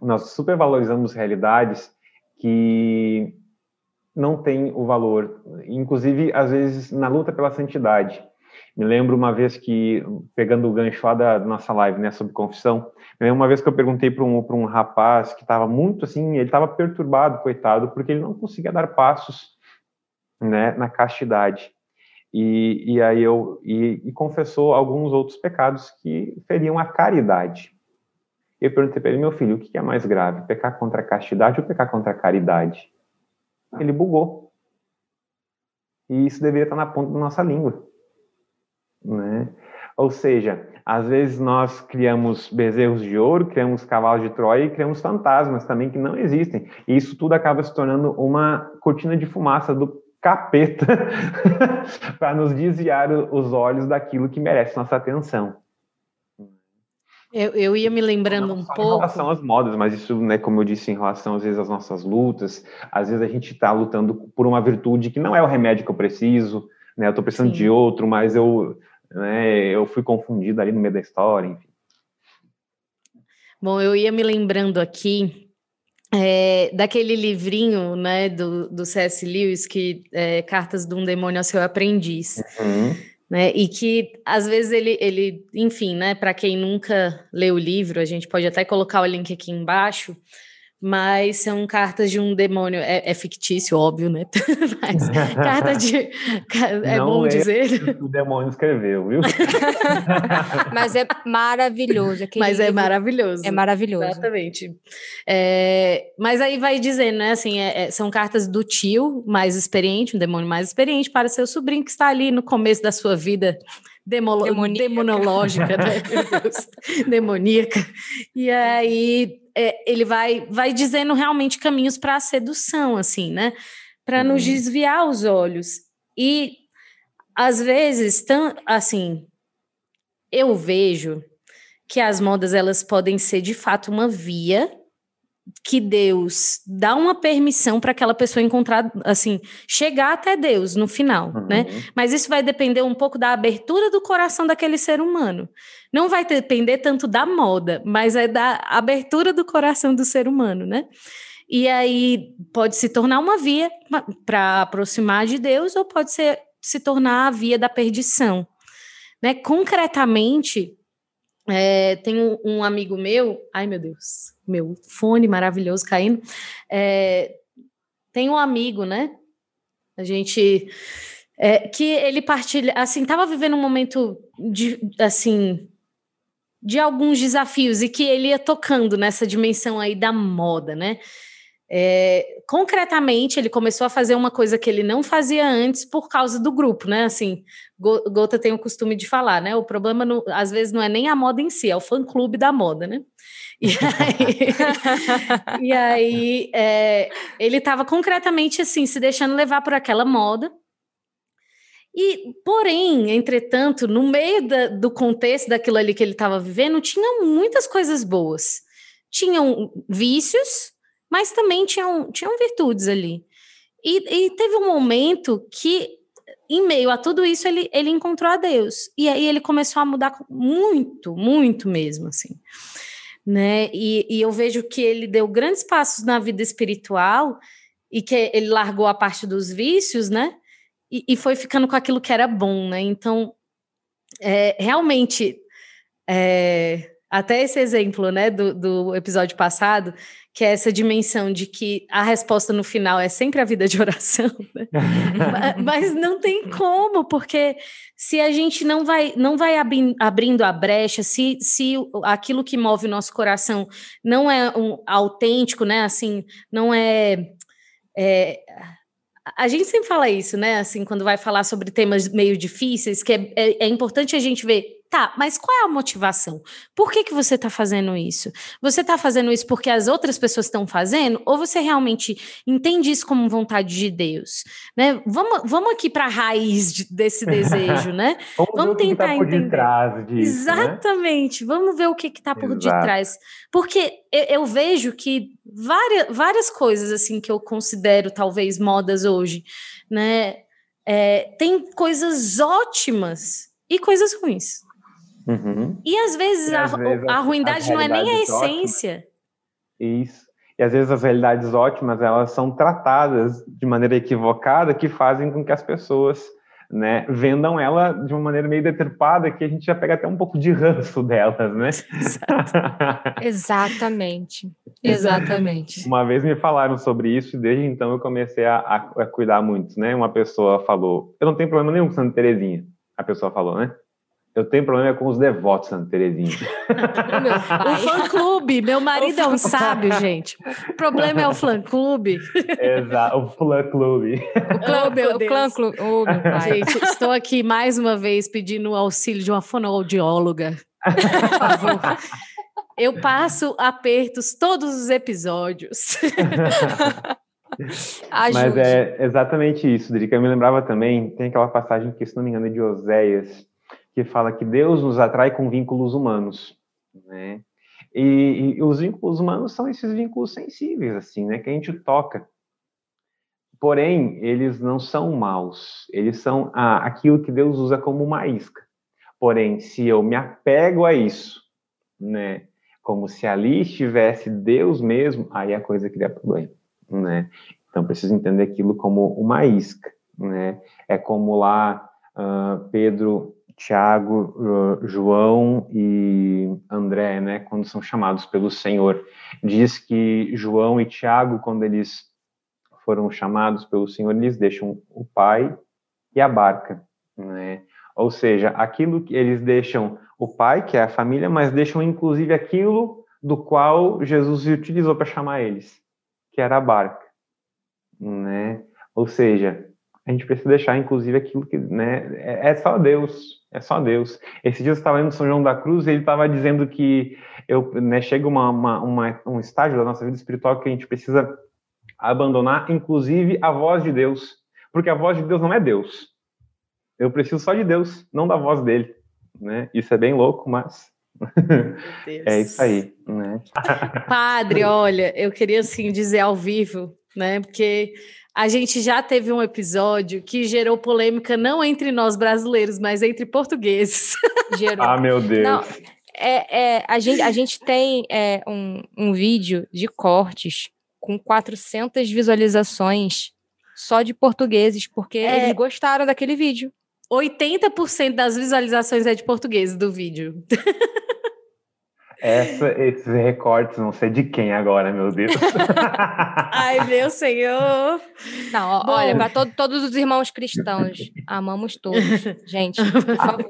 nós supervalorizamos realidades que não têm o valor, inclusive às vezes na luta pela santidade. Me lembro uma vez que, pegando o gancho lá da nossa live, né, sobre confissão, uma vez que eu perguntei para um, um rapaz que estava muito assim, ele estava perturbado, coitado, porque ele não conseguia dar passos né, na castidade. E, e aí eu e, e confessou alguns outros pecados que feriam a caridade. Eu perguntei para ele, meu filho, o que é mais grave, pecar contra a castidade ou pecar contra a caridade? Ele bugou. E isso deveria estar na ponta da nossa língua. Né? Ou seja, às vezes nós criamos bezerros de ouro, criamos cavalos de Troia e criamos fantasmas também que não existem. E isso tudo acaba se tornando uma cortina de fumaça do capeta <laughs> para nos desviar os olhos daquilo que merece nossa atenção. Eu, eu ia me lembrando um pouco. Em relação às modas, mas isso, né, como eu disse, em relação às vezes às nossas lutas, às vezes a gente está lutando por uma virtude que não é o remédio que eu preciso, né? Eu estou precisando Sim. de outro, mas eu né? Eu fui confundido ali no meio da história, enfim. Bom, eu ia me lembrando aqui é, daquele livrinho, né, do, do C.S. Lewis, que é Cartas de um Demônio ao Seu Aprendiz. Uhum. Né, e que às vezes ele, ele enfim, né, para quem nunca leu o livro, a gente pode até colocar o link aqui embaixo, mas são cartas de um demônio. É, é fictício, óbvio, né? <laughs> mas carta de. É Não bom é dizer. O demônio escreveu, viu? <laughs> mas é maravilhoso. Mas é maravilhoso. É maravilhoso. Exatamente. É, mas aí vai dizendo, né? Assim, é, é, são cartas do tio mais experiente, um demônio mais experiente, para seu sobrinho que está ali no começo da sua vida demolo, demonológica, né? <laughs> demoníaca. E aí é, ele vai, vai dizendo realmente caminhos para a sedução, assim, né? Para nos uhum. desviar os olhos. E às vezes, tão, assim, eu vejo que as modas elas podem ser de fato uma via que Deus dá uma permissão para aquela pessoa encontrar, assim, chegar até Deus no final, uhum. né? Mas isso vai depender um pouco da abertura do coração daquele ser humano. Não vai depender tanto da moda, mas é da abertura do coração do ser humano, né? E aí pode se tornar uma via para aproximar de Deus ou pode ser, se tornar a via da perdição. Né? Concretamente, é, tem um, um, amigo meu, ai meu Deus, meu fone maravilhoso caindo. É, tem um amigo, né? A gente é, que ele partilha, assim, estava vivendo um momento de, assim, de alguns desafios e que ele ia tocando nessa dimensão aí da moda, né? É, concretamente, ele começou a fazer uma coisa que ele não fazia antes por causa do grupo, né? Assim, Gota tem o costume de falar, né? O problema, no, às vezes, não é nem a moda em si, é o fã-clube da moda, né? E aí, <laughs> e aí é, ele estava concretamente assim, se deixando levar por aquela moda. E, porém, entretanto, no meio da, do contexto daquilo ali que ele estava vivendo, tinha muitas coisas boas. Tinham vícios, mas também tinham, tinham virtudes ali. E, e, teve um momento que, em meio a tudo isso, ele, ele encontrou a Deus. E aí ele começou a mudar muito, muito mesmo, assim. Né? E, e eu vejo que ele deu grandes passos na vida espiritual e que ele largou a parte dos vícios, né? E, e foi ficando com aquilo que era bom, né? Então, é, realmente, é, até esse exemplo, né, do, do episódio passado, que é essa dimensão de que a resposta no final é sempre a vida de oração, né? <laughs> mas não tem como, porque se a gente não vai não vai abri abrindo a brecha, se, se aquilo que move o nosso coração não é um autêntico, né? Assim, não é, é a gente sempre fala isso, né? Assim, quando vai falar sobre temas meio difíceis, que é, é, é importante a gente ver Tá, mas qual é a motivação? Por que, que você está fazendo isso? Você está fazendo isso porque as outras pessoas estão fazendo? Ou você realmente entende isso como vontade de Deus? Né? Vamos, vamos aqui para a raiz de, desse desejo, né? <laughs> vamos, vamos tentar que tá entender. Disso, né? Exatamente. Né? Vamos ver o que está por Exato. detrás. Porque eu, eu, vejo que várias, várias coisas assim que eu considero talvez modas hoje, né? É, tem coisas ótimas e coisas ruins. Uhum. E às vezes, e às a, vezes a, ruindade não é nem a essência. Ótimas. Isso. E às vezes as realidades ótimas, elas são tratadas de maneira equivocada, que fazem com que as pessoas né, vendam ela de uma maneira meio deturpada, que a gente já pega até um pouco de ranço delas, né? <laughs> Exatamente. Exatamente. Uma vez me falaram sobre isso e desde então eu comecei a, a, a cuidar muito, né? Uma pessoa falou, eu não tenho problema nenhum com Santa Terezinha. A pessoa falou, né? Eu tenho problema com os devotos, Santa Terezinha. <laughs> o fã-clube. Meu marido é um sábio, gente. O problema é o fã-clube. Exato, o fã-clube. O clã, meu Deus. O clã clube. Oh, gente, estou aqui mais uma vez pedindo o auxílio de uma fonoaudióloga. Por favor. Eu passo apertos todos os episódios. <laughs> Mas é exatamente isso, Drica. Eu me lembrava também, tem aquela passagem que, se não me engano, é de Oséias, que fala que Deus nos atrai com vínculos humanos, né? E, e, os vínculos humanos são esses vínculos sensíveis, assim, né? Que a gente toca. Porém, eles não são maus. Eles são ah, aquilo que Deus usa como uma isca. Porém, se eu me apego a isso, né? Como se ali estivesse Deus mesmo, aí a coisa cria problema, né? Então, preciso entender aquilo como uma isca, né? É como lá uh, Pedro Tiago, João e André, né, quando são chamados pelo Senhor. Diz que João e Tiago, quando eles foram chamados pelo Senhor, eles deixam o pai e a barca, né? Ou seja, aquilo que eles deixam o pai, que é a família, mas deixam inclusive aquilo do qual Jesus utilizou para chamar eles, que era a barca, né? Ou seja, a gente precisa deixar inclusive aquilo que, né, é, é só Deus, é só Deus. Esse dia eu estava indo São João da Cruz e ele estava dizendo que eu, né, chega uma, uma, uma, um estágio da nossa vida espiritual que a gente precisa abandonar, inclusive, a voz de Deus. Porque a voz de Deus não é Deus. Eu preciso só de Deus, não da voz dele. Né? Isso é bem louco, mas <laughs> É isso aí, né? Padre, olha, eu queria assim dizer ao vivo, né? Porque a gente já teve um episódio que gerou polêmica não entre nós brasileiros, mas entre portugueses. <laughs> Gerou. Ah, meu Deus. Não, é, é, a, gente, a gente tem é, um, um vídeo de cortes com 400 visualizações só de portugueses, porque é. eles gostaram daquele vídeo. 80% das visualizações é de português do vídeo. <laughs> Essa, esses recortes não sei de quem agora, meu Deus. <laughs> Ai, meu senhor. Não, Bom, olha, para todo, todos os irmãos cristãos, amamos todos. <laughs> Gente, por favor.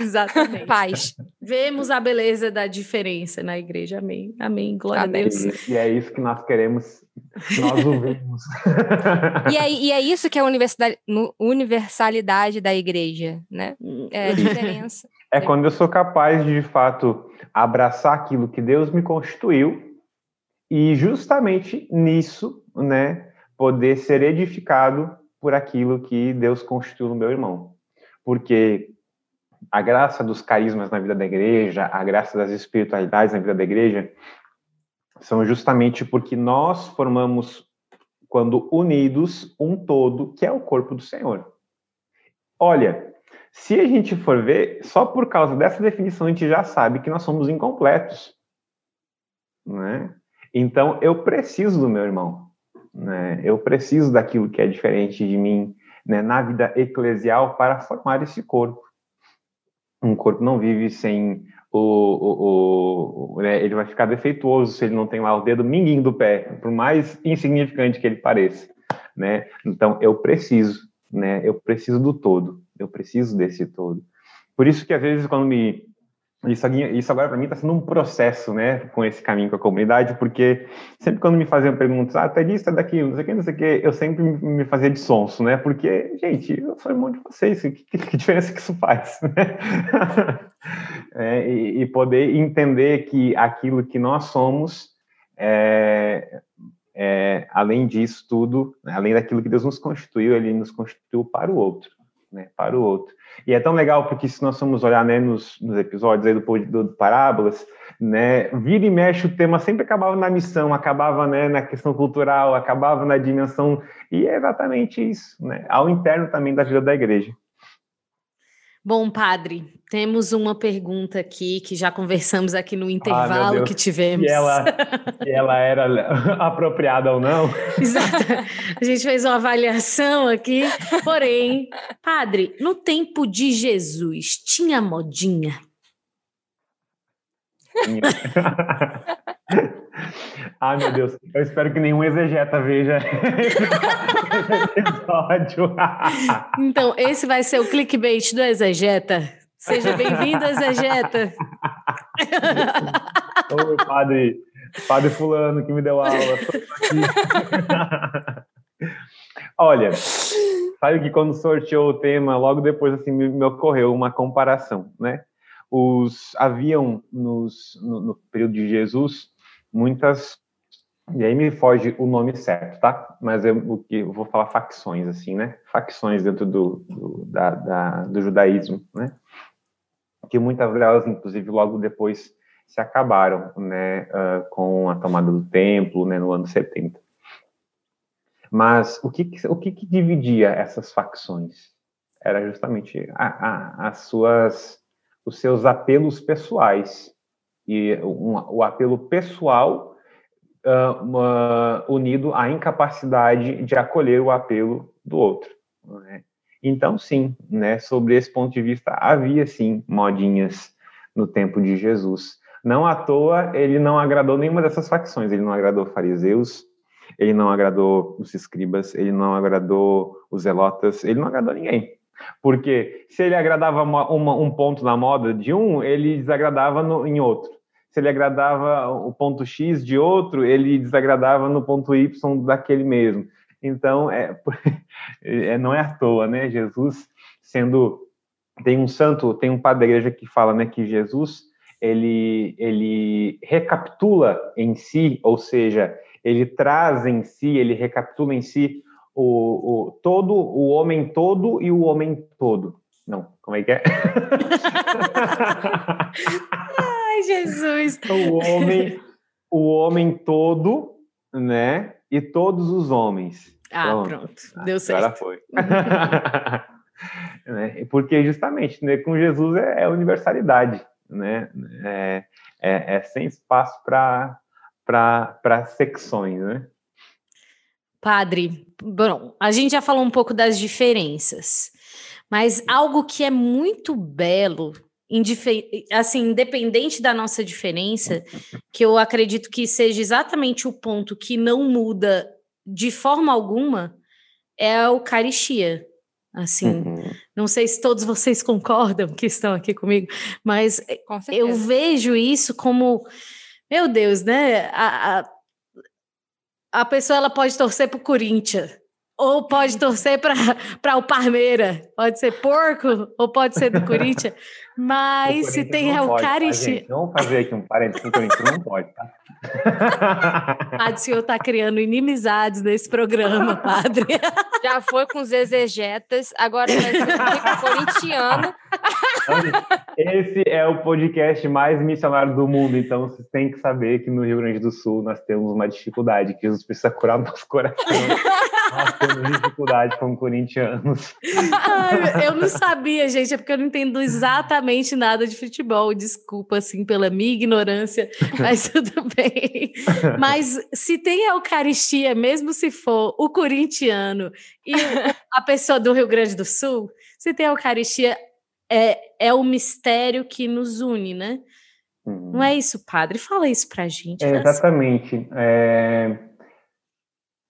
Exatamente. Paz. Vemos a beleza da diferença na igreja. Amém. Amém. Glória Amém. a Deus. E é isso que nós queremos. Nós ouvimos. e, é, e é isso que é a universalidade da igreja, né? É a diferença. É quando eu sou capaz de, de fato, abraçar aquilo que Deus me constituiu e justamente nisso, né, poder ser edificado por aquilo que Deus constituiu no meu irmão. Porque a graça dos carismas na vida da igreja, a graça das espiritualidades na vida da igreja, são justamente porque nós formamos, quando unidos, um todo, que é o corpo do Senhor. Olha, se a gente for ver, só por causa dessa definição a gente já sabe que nós somos incompletos. Né? Então, eu preciso do meu irmão. Né? Eu preciso daquilo que é diferente de mim né, na vida eclesial para formar esse corpo um corpo não vive sem o, o, o né, ele vai ficar defeituoso se ele não tem lá o dedo minguinho do pé, por mais insignificante que ele pareça, né? Então eu preciso, né? Eu preciso do todo, eu preciso desse todo. Por isso que às vezes quando me isso, isso agora para mim está sendo um processo, né, com esse caminho com a comunidade, porque sempre quando me faziam perguntas, ah, até disso, até daquilo, não sei o que, não sei o que, eu sempre me fazia de sonso, né, porque, gente, eu sou irmão de vocês, que, que, diferença que isso faz, né? <laughs> é, e, e, poder entender que aquilo que nós somos, é, é, além disso tudo, além daquilo que Deus nos constituiu, Ele nos constituiu para o outro, né, para o outro. E é tão legal porque se nós formos olhar né, nos, nos episódios aí do, do, Parábolas, né, vira e mexe o tema sempre acabava na missão, acabava né, na questão cultural, acabava na dimensão, e é exatamente isso, né, ao interno também da vida da igreja. Bom, padre, temos uma pergunta aqui que já conversamos aqui no ah, intervalo ah, que tivemos. E ela, <laughs> e ela era <laughs> apropriada ou não? Exato. A gente fez uma avaliação aqui. Porém, padre, no tempo de Jesus, tinha modinha? <laughs> Ai, meu Deus. Eu espero que nenhum exegeta veja <laughs> esse episódio. então, esse vai ser o clickbait do exegeta. Seja bem-vindo, exegeta. Oi, padre. Padre fulano que me deu aula. Olha, sabe que quando sorteou o tema, logo depois assim me, ocorreu uma comparação, né? Os haviam nos, no, no período de Jesus muitas e aí me foge o nome certo, tá? Mas eu, o que eu vou falar facções assim, né? Facções dentro do, do, da, da, do judaísmo, né? Que muitas delas, inclusive, logo depois se acabaram, né? Uh, com a tomada do templo, né? No ano 70. Mas o que, o que, que dividia essas facções? Era justamente a, a, as suas, os seus apelos pessoais e um, o apelo pessoal uma, unido à incapacidade de acolher o apelo do outro. Né? Então, sim, né, sobre esse ponto de vista, havia sim modinhas no tempo de Jesus. Não à toa, ele não agradou nenhuma dessas facções. Ele não agradou fariseus, ele não agradou os escribas, ele não agradou os zelotas, ele não agradou ninguém. Porque se ele agradava uma, uma, um ponto na moda de um, ele desagradava no, em outro se ele agradava o ponto X de outro, ele desagradava no ponto Y daquele mesmo. Então, é, <laughs> é, não é à toa, né? Jesus sendo tem um santo, tem um padre igreja que fala, né, que Jesus ele ele recapitula em si, ou seja, ele traz em si, ele recapitula em si o, o todo o homem todo e o homem todo, Não, como é que é? <laughs> Ai, Jesus! O homem, o homem todo, né? E todos os homens. Ah, pronto. pronto. Deu certo. Agora foi. <laughs> né? Porque justamente né, com Jesus é, é universalidade, né? É, é, é sem espaço para secções, né? Padre, bom, a gente já falou um pouco das diferenças, mas algo que é muito belo, assim, independente da nossa diferença, que eu acredito que seja exatamente o ponto que não muda de forma alguma, é a Eucaristia. Assim, uhum. não sei se todos vocês concordam que estão aqui comigo, mas eu vejo isso como, meu Deus, né? A, a, a pessoa ela pode torcer para o Corinthians, ou pode torcer para o Parmeira, pode ser porco, ou pode ser do <laughs> Corinthians. Mas se tem a Eucaristia. Tá, Vamos fazer aqui um parênteses com o Corinthians, não pode, tá? Padre, o senhor está criando inimizades nesse programa, padre. <laughs> Já foi com os exegetas, agora o corintiano. Esse é o podcast mais missionário do mundo, então vocês têm que saber que no Rio Grande do Sul nós temos uma dificuldade, que Jesus precisa curar o nosso coração. <laughs> nós temos dificuldade com corintianos. Eu não sabia, gente, é porque eu não entendo exatamente nada de futebol. Desculpa, assim, pela minha ignorância, <laughs> mas tudo bem. Mas se tem a Eucaristia, mesmo se for o corintiano e a pessoa do Rio Grande do Sul, se tem a Eucaristia, é, é o mistério que nos une, né? Não é isso, padre? Fala isso pra gente. É, exatamente. É...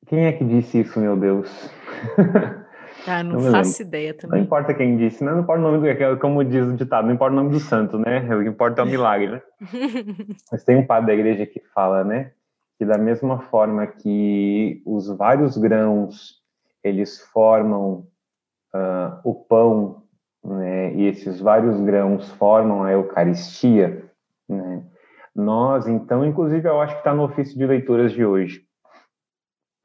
Quem é que disse isso, meu Deus? <laughs> Ah, não, não faço ideia também. Não importa quem disse, não, não importa o nome do como diz o ditado, não importa o nome do santo, né? O que importa é o milagre, né? <laughs> Mas tem um padre da igreja que fala, né? Que da mesma forma que os vários grãos eles formam uh, o pão, né? E esses vários grãos formam a Eucaristia, né? Nós, então, inclusive, eu acho que está no ofício de leituras de hoje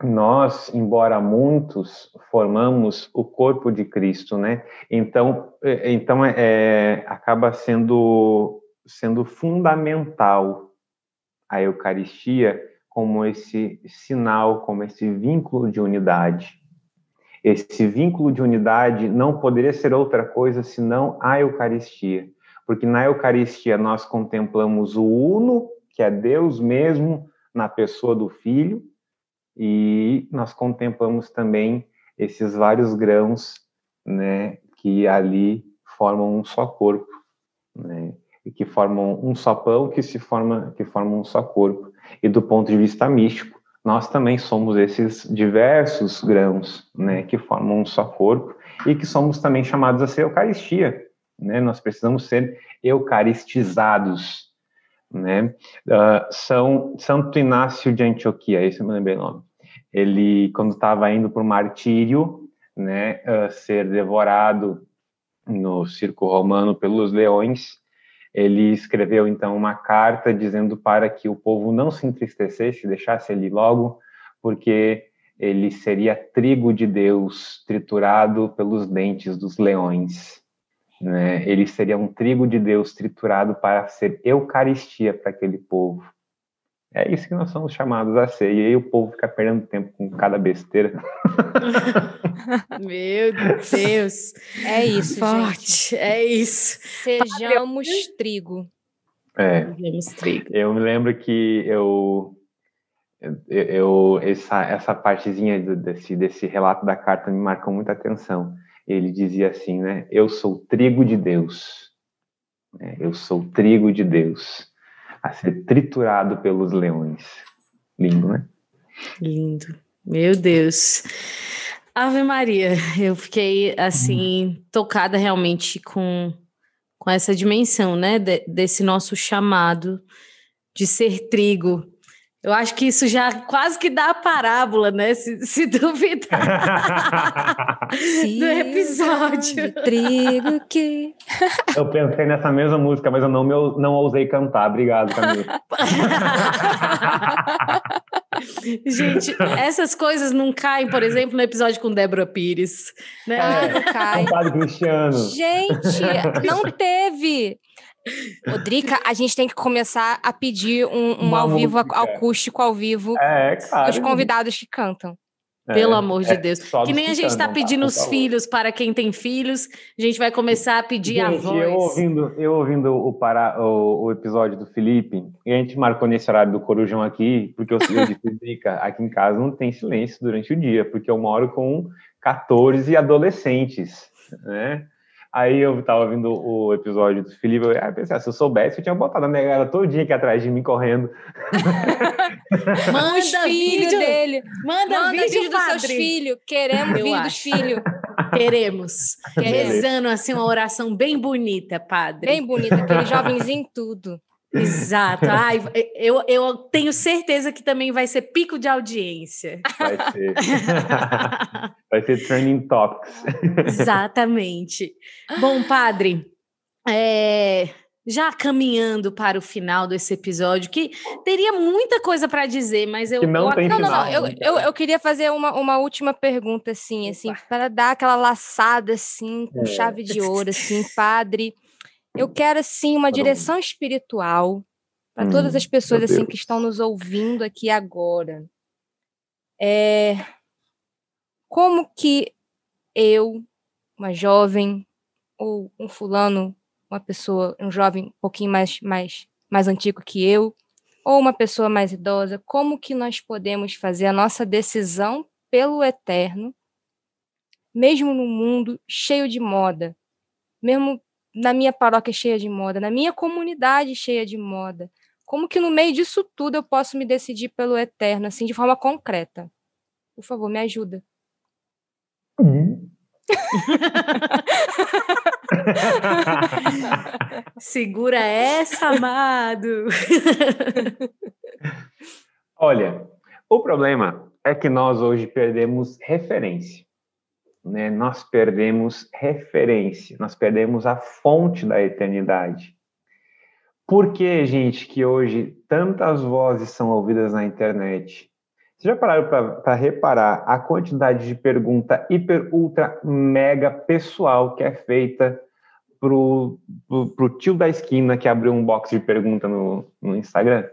nós, embora muitos, formamos o corpo de Cristo, né? Então, é, então é, é, acaba sendo sendo fundamental a Eucaristia como esse sinal, como esse vínculo de unidade. Esse vínculo de unidade não poderia ser outra coisa senão a Eucaristia, porque na Eucaristia nós contemplamos o uno, que é Deus mesmo na pessoa do Filho, e nós contemplamos também esses vários grãos, né, que ali formam um só corpo, né, e que formam um só pão que se forma que formam um só corpo. E do ponto de vista místico, nós também somos esses diversos grãos, né, que formam um só corpo e que somos também chamados a ser Eucaristia, né? Nós precisamos ser eucaristizados, né? Uh, São Santo Inácio de Antioquia, esse eu me lembrei o nome. Ele, quando estava indo para o martírio, né, uh, ser devorado no circo romano pelos leões, ele escreveu então uma carta dizendo para que o povo não se entristecesse, deixasse ele logo, porque ele seria trigo de Deus triturado pelos dentes dos leões. Né? Ele seria um trigo de Deus triturado para ser eucaristia para aquele povo. É isso que nós somos chamados a ser. E aí o povo fica perdendo tempo com cada besteira. <laughs> Meu Deus. É isso, Forte. Gente. É isso. Sejamos trigo. É. Sejamos trigo. Eu me lembro que eu eu essa essa partezinha desse desse relato da carta me marcou muita atenção ele dizia assim, né? Eu sou trigo de Deus. É, eu sou trigo de Deus a ser triturado pelos leões. Lindo, né? Lindo. Meu Deus. Ave Maria, eu fiquei assim hum. tocada realmente com com essa dimensão, né, de, desse nosso chamado de ser trigo eu acho que isso já quase que dá a parábola, né? Se, se <laughs> duvidar do episódio. Trigo que. <laughs> Eu pensei nessa mesma música, mas eu não, me, não ousei cantar. Obrigado, Camila. <laughs> Gente, essas coisas não caem, por exemplo, no episódio com Débora Pires. Né? É, não cai. Padre Cristiano. Gente, não teve. Rodrica, a gente tem que começar a pedir um, um ao vivo acústico ao vivo. É, claro. Os convidados que cantam. É, Pelo amor de é, Deus. Que nem a gente está pedindo os filhos para quem tem filhos, a gente vai começar a pedir gente, a voz. Eu ouvindo, eu ouvindo o, para, o, o, episódio do Felipe, e a gente marcou nesse horário do Corujão aqui, porque eu, <laughs> eu disse, aqui em casa não tem silêncio durante o dia, porque eu moro com 14 adolescentes, né? Aí eu tava ouvindo o episódio do Felipe, eu pensei, ah, se eu soubesse, eu tinha botado a minha galera todinha aqui atrás de mim correndo. <laughs> Manda os filhos dele. Manda, Manda vídeo, vídeo dos seus filhos. Queremos eu vídeo acho. dos filhos. <laughs> Queremos. Rezando assim uma oração bem bonita, padre. Bem bonita, aquele jovenzinho tudo. Exato. Ai, eu, eu tenho certeza que também vai ser pico de audiência. Vai ser. <laughs> vai ser trending topics. Exatamente. Bom, padre, é, já caminhando para o final desse episódio, que teria muita coisa para dizer, mas eu. Que não, eu, tem não, final, não, não. Eu, eu, eu, queria fazer uma, uma última pergunta, assim, assim, para dar aquela laçada, assim, com é. chave de ouro, assim, padre. Eu quero, assim, uma direção espiritual para hum, todas as pessoas, assim, que estão nos ouvindo aqui agora. É... Como que eu, uma jovem, ou um fulano, uma pessoa, um jovem um pouquinho mais, mais, mais antigo que eu, ou uma pessoa mais idosa, como que nós podemos fazer a nossa decisão pelo eterno, mesmo no mundo cheio de moda, mesmo na minha paróquia cheia de moda, na minha comunidade cheia de moda. Como que no meio disso tudo eu posso me decidir pelo eterno, assim, de forma concreta? Por favor, me ajuda. Segura essa, amado. Olha, o problema é que nós hoje perdemos referência né, nós perdemos referência, nós perdemos a fonte da eternidade. Por que, gente, que hoje tantas vozes são ouvidas na internet? Vocês já pararam para reparar a quantidade de pergunta hiper, ultra, mega pessoal que é feita pro, pro, pro tio da esquina que abriu um box de pergunta no, no Instagram?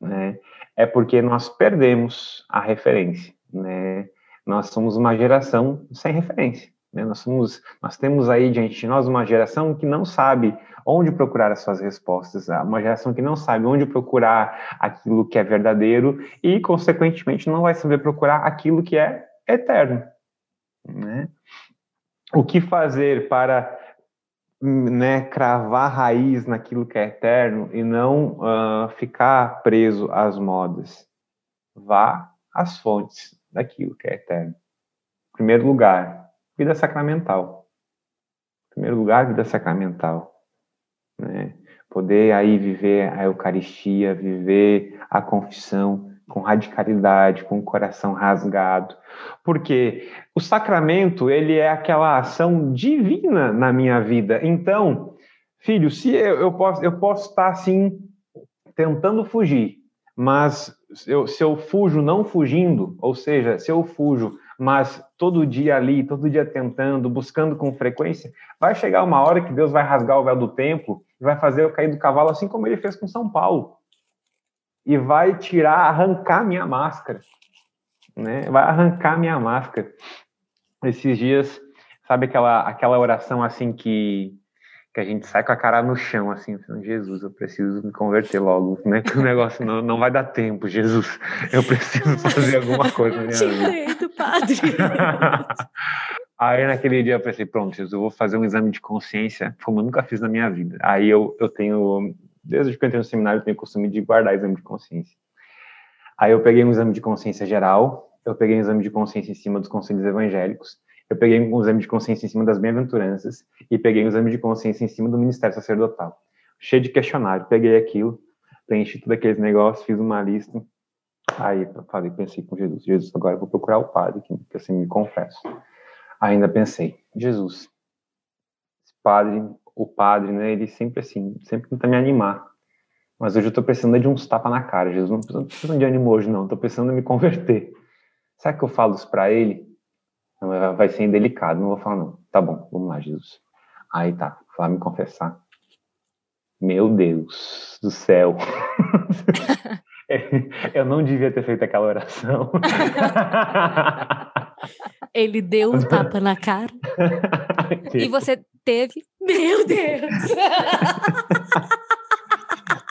Né? É porque nós perdemos a referência, né? Nós somos uma geração sem referência. Né? Nós, somos, nós temos aí diante de nós uma geração que não sabe onde procurar as suas respostas, uma geração que não sabe onde procurar aquilo que é verdadeiro e, consequentemente, não vai saber procurar aquilo que é eterno. Né? O que fazer para né, cravar raiz naquilo que é eterno e não uh, ficar preso às modas? Vá às fontes, daquilo que é eterno. Primeiro lugar, vida sacramental. Primeiro lugar, vida sacramental. Né? Poder aí viver a Eucaristia, viver a confissão com radicalidade, com o coração rasgado. Porque o sacramento, ele é aquela ação divina na minha vida. Então, filho, se eu, eu posso, eu posso estar assim tentando fugir, mas eu, se eu fujo não fugindo, ou seja, se eu fujo, mas todo dia ali, todo dia tentando, buscando com frequência, vai chegar uma hora que Deus vai rasgar o véu do templo e vai fazer eu cair do cavalo, assim como ele fez com São Paulo. E vai tirar, arrancar minha máscara. Né? Vai arrancar minha máscara. Esses dias, sabe aquela, aquela oração assim que que a gente sai com a cara no chão, assim, Jesus, eu preciso me converter logo, né? Que o negócio não, não vai dar tempo, Jesus, eu preciso fazer alguma coisa na minha vida. padre. <laughs> Aí naquele dia eu pensei, pronto, Jesus, eu vou fazer um exame de consciência, como eu nunca fiz na minha vida. Aí eu, eu tenho, desde que eu entrei no seminário, eu tenho o costume de guardar exame de consciência. Aí eu peguei um exame de consciência geral, eu peguei um exame de consciência em cima dos conselhos evangélicos, eu peguei um exame de consciência em cima das bem-aventuranças e peguei um exame de consciência em cima do ministério sacerdotal. Cheio de questionário, peguei aquilo, preenchi tudo aqueles negócios, fiz uma lista. Aí falei, pensei com Jesus, Jesus, agora eu vou procurar o padre, que assim me confesso. Ainda pensei, Jesus, padre, o padre, né, ele sempre assim, sempre tenta me animar. Mas hoje eu tô precisando de uns tapas na cara, Jesus. Não tô precisando de ânimo hoje, não. Tô precisando me converter. Será que eu falo isso pra ele? Não, vai ser indelicado, não vou falar, não. Tá bom, vamos lá, Jesus. Aí tá, vou me confessar. Meu Deus do céu. <laughs> eu não devia ter feito aquela oração. <laughs> Ele deu um tapa na cara. <laughs> e você teve? Meu Deus!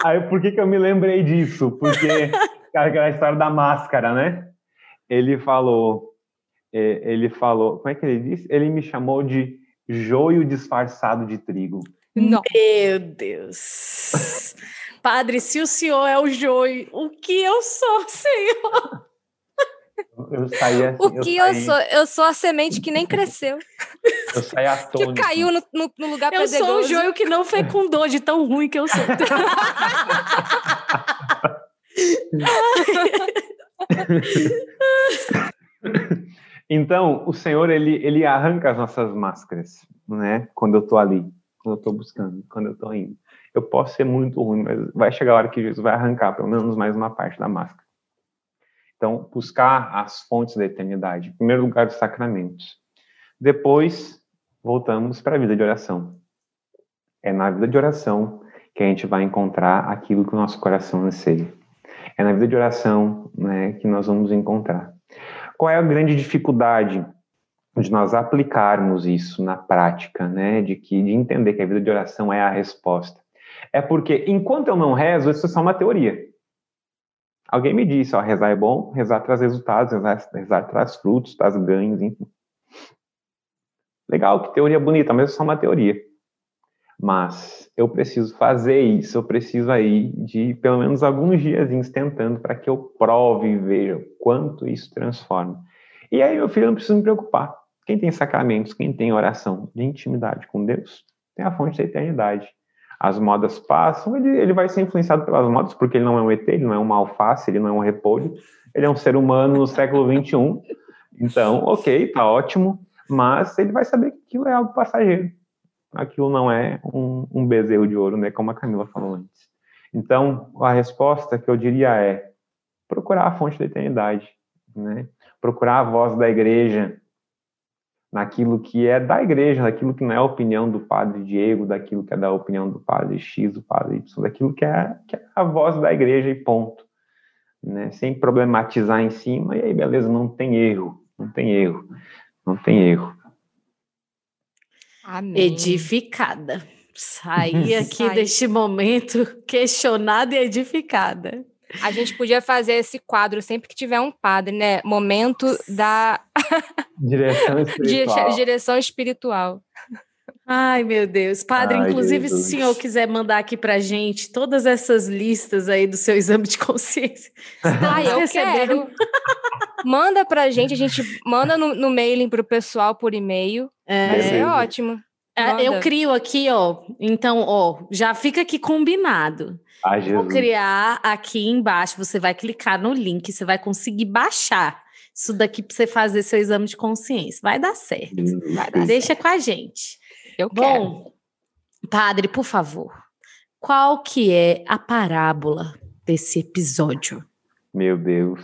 Aí por que, que eu me lembrei disso? Porque aquela história da máscara, né? Ele falou, é, ele falou, como é que ele disse? Ele me chamou de joio disfarçado de trigo. Não. Meu Deus. Padre, se o senhor é o joio, o que eu sou, senhor? Eu saí assim, O que eu, saí... eu, sou? Eu sou a semente que nem cresceu. Eu saí <laughs> atônito. Que caiu no, no, no lugar Eu pedregoso. sou o joio que não fecundou de tão ruim que eu sou. <laughs> <laughs> então, o Senhor, ele, ele arranca as nossas máscaras, né? Quando eu tô ali, quando eu tô buscando, quando eu tô indo. Eu posso ser muito ruim, mas vai chegar a hora que Jesus vai arrancar pelo menos mais uma parte da máscara. Então, buscar as fontes da eternidade. Em primeiro lugar, os sacramentos. Depois, voltamos para a vida de oração. É na vida de oração que a gente vai encontrar aquilo que o nosso coração anseia. É na vida de oração né, que nós vamos encontrar. Qual é a grande dificuldade de nós aplicarmos isso na prática, né? De que de entender que a vida de oração é a resposta. É porque enquanto eu não rezo, isso é só uma teoria. Alguém me disse, ó, rezar é bom, rezar traz resultados, rezar, rezar traz frutos, traz ganhos, enfim. Legal, que teoria bonita, mas é só uma teoria. Mas eu preciso fazer isso, eu preciso aí de pelo menos alguns dias tentando para que eu prove e veja quanto isso transforma. E aí, meu filho, eu não preciso me preocupar. Quem tem sacramentos, quem tem oração de intimidade com Deus, tem a fonte da eternidade as modas passam, ele, ele vai ser influenciado pelas modas, porque ele não é um ET, ele não é uma alface, ele não é um repolho, ele é um ser humano no século XXI. Então, ok, tá ótimo, mas ele vai saber que aquilo é algo passageiro. Aquilo não é um, um bezerro de ouro, né, como a Camila falou antes. Então, a resposta que eu diria é procurar a fonte da eternidade, né? procurar a voz da igreja, naquilo que é da igreja, daquilo que não é a opinião do padre Diego, daquilo que é da opinião do padre X, do padre Y, daquilo que é, que é a voz da igreja e ponto. Né? Sem problematizar em cima, e aí, beleza, não tem erro, não tem erro, não tem erro. Amém. Edificada. Saí aqui Sai. deste momento <laughs> questionada e edificada. A gente podia fazer esse quadro sempre que tiver um padre, né? Momento da direção <laughs> espiritual. direção espiritual. Ai, meu Deus. Padre, Ai, inclusive, Jesus. se o senhor quiser mandar aqui pra gente todas essas listas aí do seu <laughs> exame de consciência. <laughs> Ai, eu quero. manda pra gente, a gente manda no, no mailing pro pessoal por e-mail. É, Vai ser ótimo. É, eu crio aqui, ó. Então, ó, já fica aqui combinado. Ai, Vou criar aqui embaixo. Você vai clicar no link, você vai conseguir baixar isso daqui para você fazer seu exame de consciência. Vai dar certo. Vai dar Deixa certo. com a gente. Eu Bom, quero. padre, por favor, qual que é a parábola desse episódio? Meu Deus.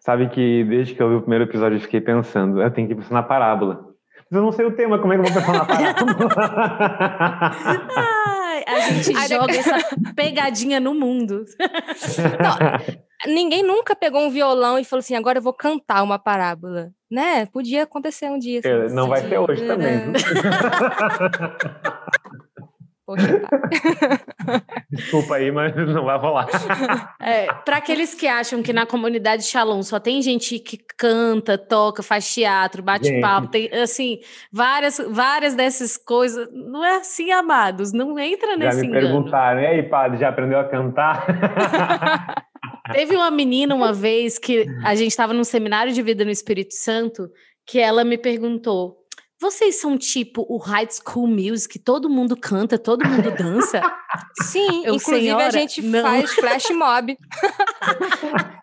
Sabe que desde que eu vi o primeiro episódio eu fiquei pensando, eu tenho que pensar na parábola. Mas eu não sei o tema, como é que eu vou pensar na parábola? a gente Ai, joga essa pegadinha no mundo. Não, ninguém nunca pegou um violão e falou assim: agora eu vou cantar uma parábola. Né? Podia acontecer um dia. Assim, não vai ser hoje também. <laughs> Poxa, tá. <laughs> Desculpa aí, mas não vai rolar. <laughs> É, para aqueles que acham que na comunidade Shalom só tem gente que canta, toca, faz teatro, bate papo, tem assim, várias, várias dessas coisas. Não é assim, amados. Não entra nesse Já me engano. perguntaram, e aí, padre, já aprendeu a cantar? <laughs> Teve uma menina uma vez que a gente estava num seminário de vida no Espírito Santo que ela me perguntou: vocês são tipo o High School Music, todo mundo canta, todo mundo dança? <laughs> Sim, Eu, inclusive senhora, a gente não. faz flash mob.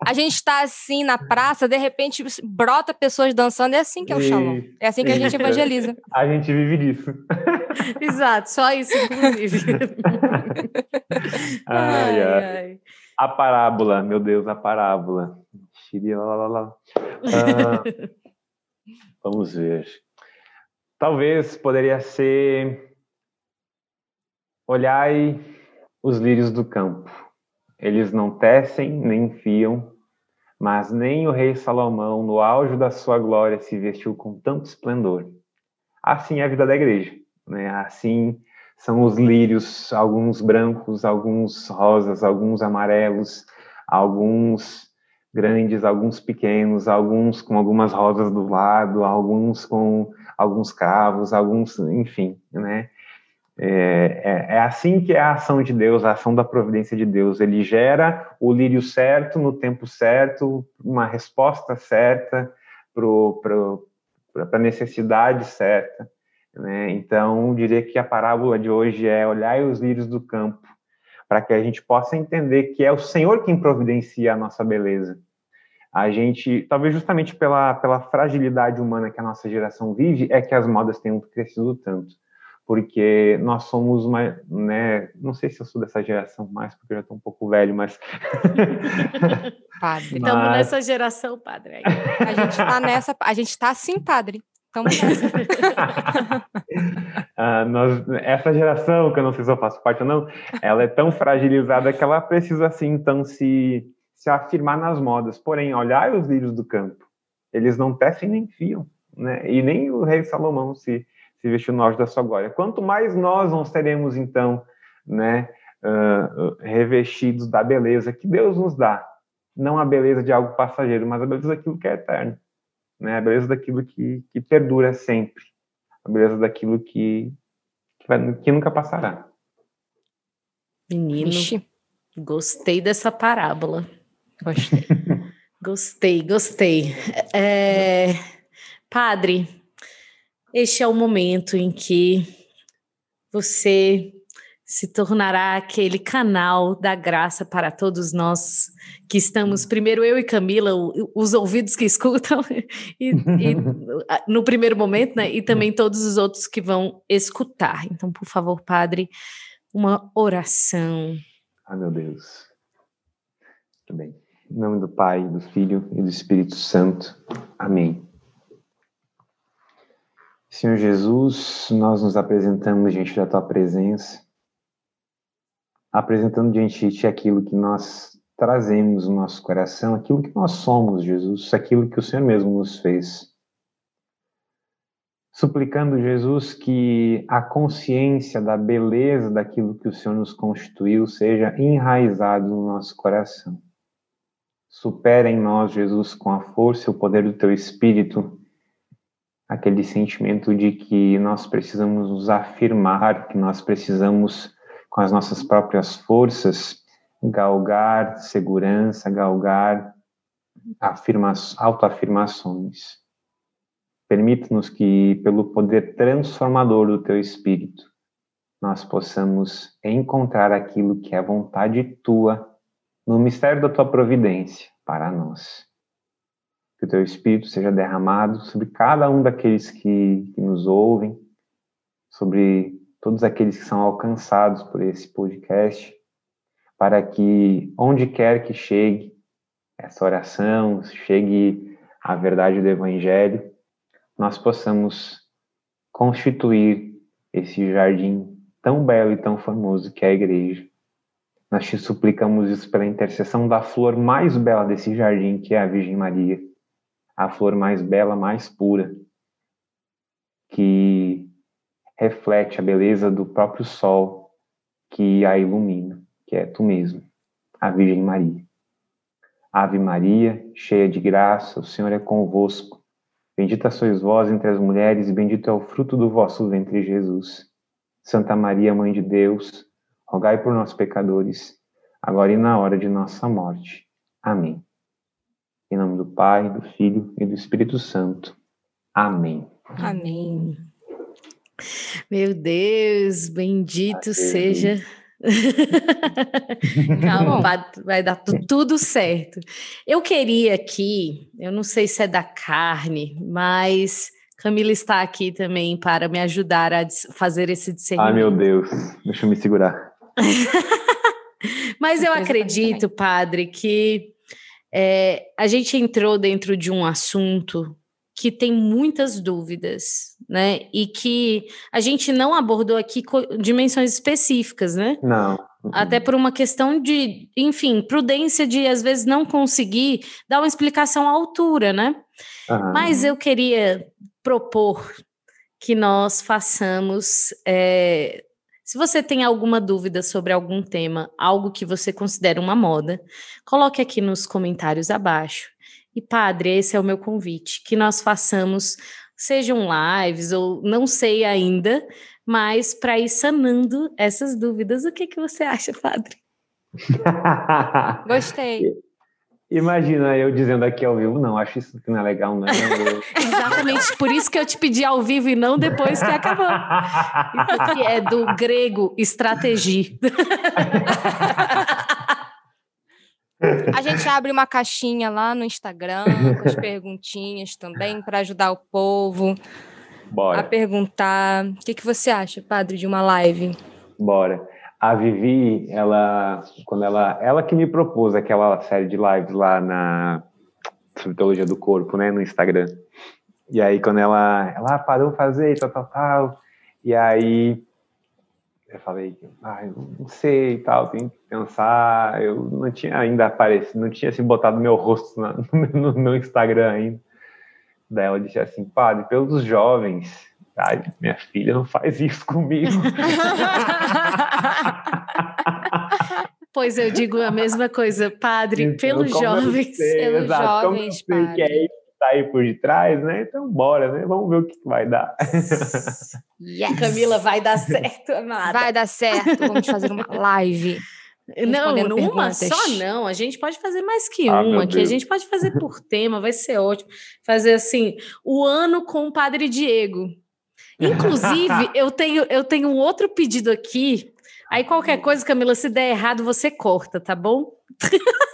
a gente está assim na praça, de repente brota pessoas dançando, é assim que é o Shalom. É assim que a gente evangeliza. A gente vive disso. Exato, só isso, inclusive. <laughs> ai, ai. ai. A parábola, meu Deus, a parábola. Ah, <laughs> vamos ver. Talvez poderia ser olhai os lírios do campo. Eles não tecem nem fiam, mas nem o rei Salomão, no auge da sua glória, se vestiu com tanto esplendor. Assim é a vida da igreja, né? Assim são os lírios, alguns brancos, alguns rosas, alguns amarelos, alguns grandes, alguns pequenos, alguns com algumas rosas do lado, alguns com alguns cravos, alguns, enfim, né? É, é, é, assim que é a ação de Deus, a ação da providência de Deus. Ele gera o lírio certo, no tempo certo, uma resposta certa para a necessidade certa. Né? Então, diria que a parábola de hoje é olhar os lírios do campo, para que a gente possa entender que é o Senhor quem providencia a nossa beleza. A gente, talvez justamente pela, pela fragilidade humana que a nossa geração vive, é que as modas tenham crescido tanto porque nós somos uma, né, não sei se eu sou dessa geração mais, porque eu já estou um pouco velho, mas... <laughs> padre. Estamos mas... nessa geração, padre. A gente está nessa, a gente está sim, padre. Estamos nessa. <laughs> ah, nós, essa geração, que eu não sei se eu faço parte ou não, ela é tão fragilizada que ela precisa, assim, então, se, se afirmar nas modas. Porém, olhar os lírios do campo, eles não tecem nem fiam, né? E nem o rei Salomão se se vestiu no auge da sua glória. Quanto mais nós não seremos, então, né, uh, revestidos da beleza que Deus nos dá, não a beleza de algo passageiro, mas a beleza daquilo que é eterno, né, a beleza daquilo que, que perdura sempre, a beleza daquilo que, que, vai, que nunca passará. Menino, Ixi. gostei dessa parábola. Gostei. gostei, gostei. É, padre, este é o momento em que você se tornará aquele canal da graça para todos nós que estamos, primeiro eu e Camila, os ouvidos que escutam, <laughs> e, e, no primeiro momento, né? E também todos os outros que vão escutar. Então, por favor, Padre, uma oração. Ah, meu Deus. Muito bem. Em nome do Pai, do Filho e do Espírito Santo. Amém. Senhor Jesus, nós nos apresentamos diante da tua presença, apresentando diante de ti aquilo que nós trazemos no nosso coração, aquilo que nós somos, Jesus, aquilo que o Senhor mesmo nos fez. Suplicando, Jesus, que a consciência da beleza daquilo que o Senhor nos constituiu seja enraizado no nosso coração. Supera em nós, Jesus, com a força e o poder do teu Espírito, aquele sentimento de que nós precisamos nos afirmar, que nós precisamos, com as nossas próprias forças, galgar segurança, galgar afirma autoafirmações. Permite-nos que, pelo poder transformador do Teu Espírito, nós possamos encontrar aquilo que é vontade tua no mistério da Tua providência para nós que o teu Espírito seja derramado sobre cada um daqueles que, que nos ouvem, sobre todos aqueles que são alcançados por esse podcast, para que onde quer que chegue essa oração, chegue a verdade do Evangelho, nós possamos constituir esse jardim tão belo e tão famoso que é a igreja. Nós te suplicamos isso pela intercessão da flor mais bela desse jardim, que é a Virgem Maria a flor mais bela, mais pura, que reflete a beleza do próprio sol que a ilumina, que é tu mesmo, a Virgem Maria. Ave Maria, cheia de graça, o Senhor é convosco. Bendita sois vós entre as mulheres, e bendito é o fruto do vosso ventre, Jesus. Santa Maria, Mãe de Deus, rogai por nós, pecadores, agora e na hora de nossa morte. Amém. Em nome do Pai, do Filho e do Espírito Santo. Amém. Amém. Meu Deus, bendito seja <laughs> Calma, vai dar tudo certo. Eu queria aqui, eu não sei se é da carne, mas Camila está aqui também para me ajudar a fazer esse discernimento. Ai, meu Deus, deixa eu me segurar. <laughs> mas eu acredito, padre, que é, a gente entrou dentro de um assunto que tem muitas dúvidas, né? E que a gente não abordou aqui dimensões específicas, né? Não. Até por uma questão de, enfim, prudência de às vezes não conseguir dar uma explicação à altura, né? Uhum. Mas eu queria propor que nós façamos. É, se você tem alguma dúvida sobre algum tema, algo que você considera uma moda, coloque aqui nos comentários abaixo e, padre, esse é o meu convite, que nós façamos, sejam lives ou não sei ainda, mas para ir sanando essas dúvidas. O que, que você acha, padre? <laughs> Gostei. Imagina eu dizendo aqui ao vivo, não, acho isso que não é legal, não. <laughs> Exatamente, por isso que eu te pedi ao vivo e não depois que acabou. Isso aqui é do grego estratégia. A gente abre uma caixinha lá no Instagram com as perguntinhas também para ajudar o povo Bora. a perguntar. O que, que você acha, padre, de uma live? Bora. A Vivi, ela, quando ela, ela que me propôs aquela série de lives lá na Teologia do Corpo, né, no Instagram. E aí quando ela, ela parou fazer tal, tal, tal, e aí eu falei, ah, não sei tal, tem que pensar. Eu não tinha ainda aparecido, não tinha assim, botado meu rosto na, <laughs> no, no Instagram ainda. Daí ela disse assim, padre, pelos jovens, ai, minha filha não faz isso comigo. <laughs> pois eu digo a mesma coisa, padre, então, pelos jovens. Sei, pelos exato, jovens, como eu sei padre. que é isso tá aí por detrás, né? Então bora, né? Vamos ver o que vai dar. Yes. Camila, vai dar certo, amada. Vai dar certo. Vamos fazer uma live. Não, uma só não. A gente pode fazer mais que ah, uma, que a gente pode fazer por tema, vai ser ótimo. Fazer assim, o ano com o Padre Diego. Inclusive, <laughs> eu tenho eu tenho um outro pedido aqui. Aí qualquer coisa, Camila, se der errado, você corta, tá bom? <laughs>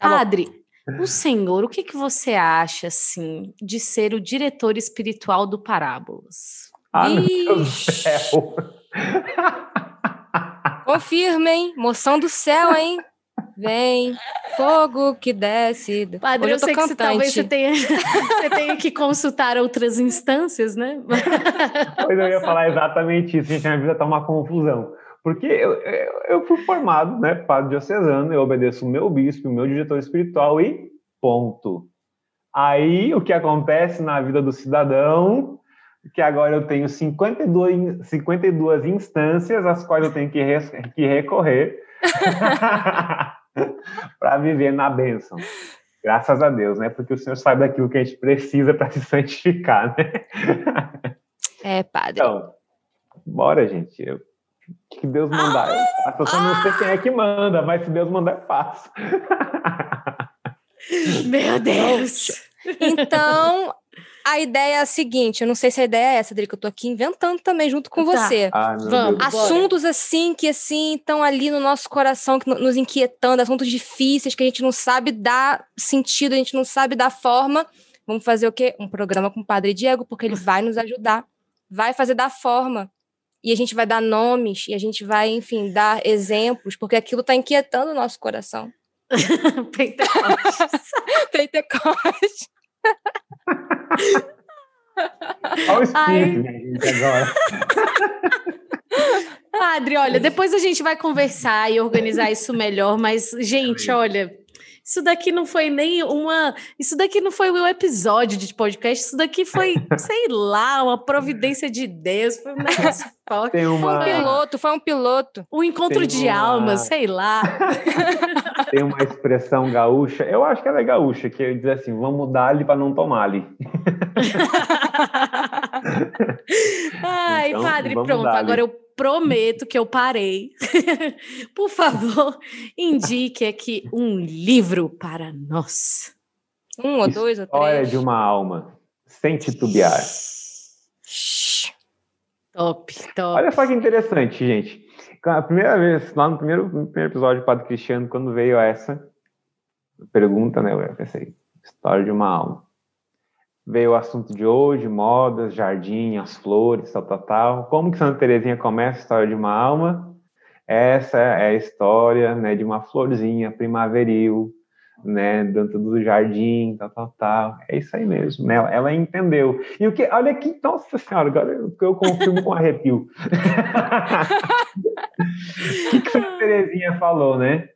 Tá Padre, bom. O senhor, o que, que você acha, assim, de ser o diretor espiritual do Parábolas? Ah, meu céu! Confirmem, moção do céu, hein? <laughs> Vem, fogo que desce. Padre, eu, eu sei cantante. que você, talvez você tenha, <laughs> você tenha que consultar outras instâncias, né? Pois eu ia falar exatamente isso, gente, minha vida tá uma confusão. Porque eu, eu, eu, fui formado, né, padre diocesano, eu obedeço o meu bispo, o meu diretor espiritual e ponto. Aí, o que acontece na vida do cidadão, que agora eu tenho 52, 52 instâncias às quais eu tenho que, res, que recorrer <laughs> <laughs> para viver na bênção. Graças a Deus, né? Porque o Senhor sabe daquilo que a gente precisa para <laughs> se santificar, né? É, padre. Então, bora, gente. Eu que Deus mandar, eu faço. Eu só não sei quem é que manda, mas se Deus mandar, eu faço. <laughs> Meu Deus! Então, a ideia é a seguinte: eu não sei se a ideia é essa, que eu tô aqui inventando também junto com tá. você. Ah, Vamos. Assuntos bora. assim que assim estão ali no nosso coração, que nos inquietando, assuntos difíceis que a gente não sabe dar sentido, a gente não sabe dar forma. Vamos fazer o quê? Um programa com o Padre Diego, porque ele vai nos ajudar, vai fazer da forma e a gente vai dar nomes e a gente vai, enfim, dar exemplos, porque aquilo está inquietando o nosso coração. <laughs> Pentecostes. Pentecostes. <laughs> Olha o espírito, gente, agora. Padre, olha, depois a gente vai conversar e organizar isso melhor, mas, gente, olha, isso daqui não foi nem uma. Isso daqui não foi um episódio de podcast, isso daqui foi, sei lá, uma providência de Deus. Foi um negócio <laughs> forte. Uma... Foi um piloto, foi um piloto. Um encontro Tem de uma... almas, sei lá. <laughs> Tem uma expressão gaúcha, eu acho que ela é gaúcha, que diz assim: vamos dar-lhe para não tomar-lhe. <laughs> Ai, então, padre, pronto, agora eu prometo que eu parei. <laughs> Por favor, indique aqui um livro para nós. Um ou dois ou três. História de uma alma, sem titubear. Top, top. Olha só que interessante, gente. A primeira vez, lá no primeiro, no primeiro episódio do Padre Cristiano, quando veio essa pergunta, né? Eu pensei, história de uma alma. Veio o assunto de hoje, modas, jardim, as flores, tal, tal, tal. Como que Santa Terezinha começa a história de uma alma? Essa é a história né, de uma florzinha primaveril, né, dentro do jardim, tal, tal, tal. É isso aí mesmo, né? Ela entendeu. E o que, olha aqui, nossa senhora, agora eu, confirmo com arrepio. O <laughs> que, que Santa Terezinha falou, né?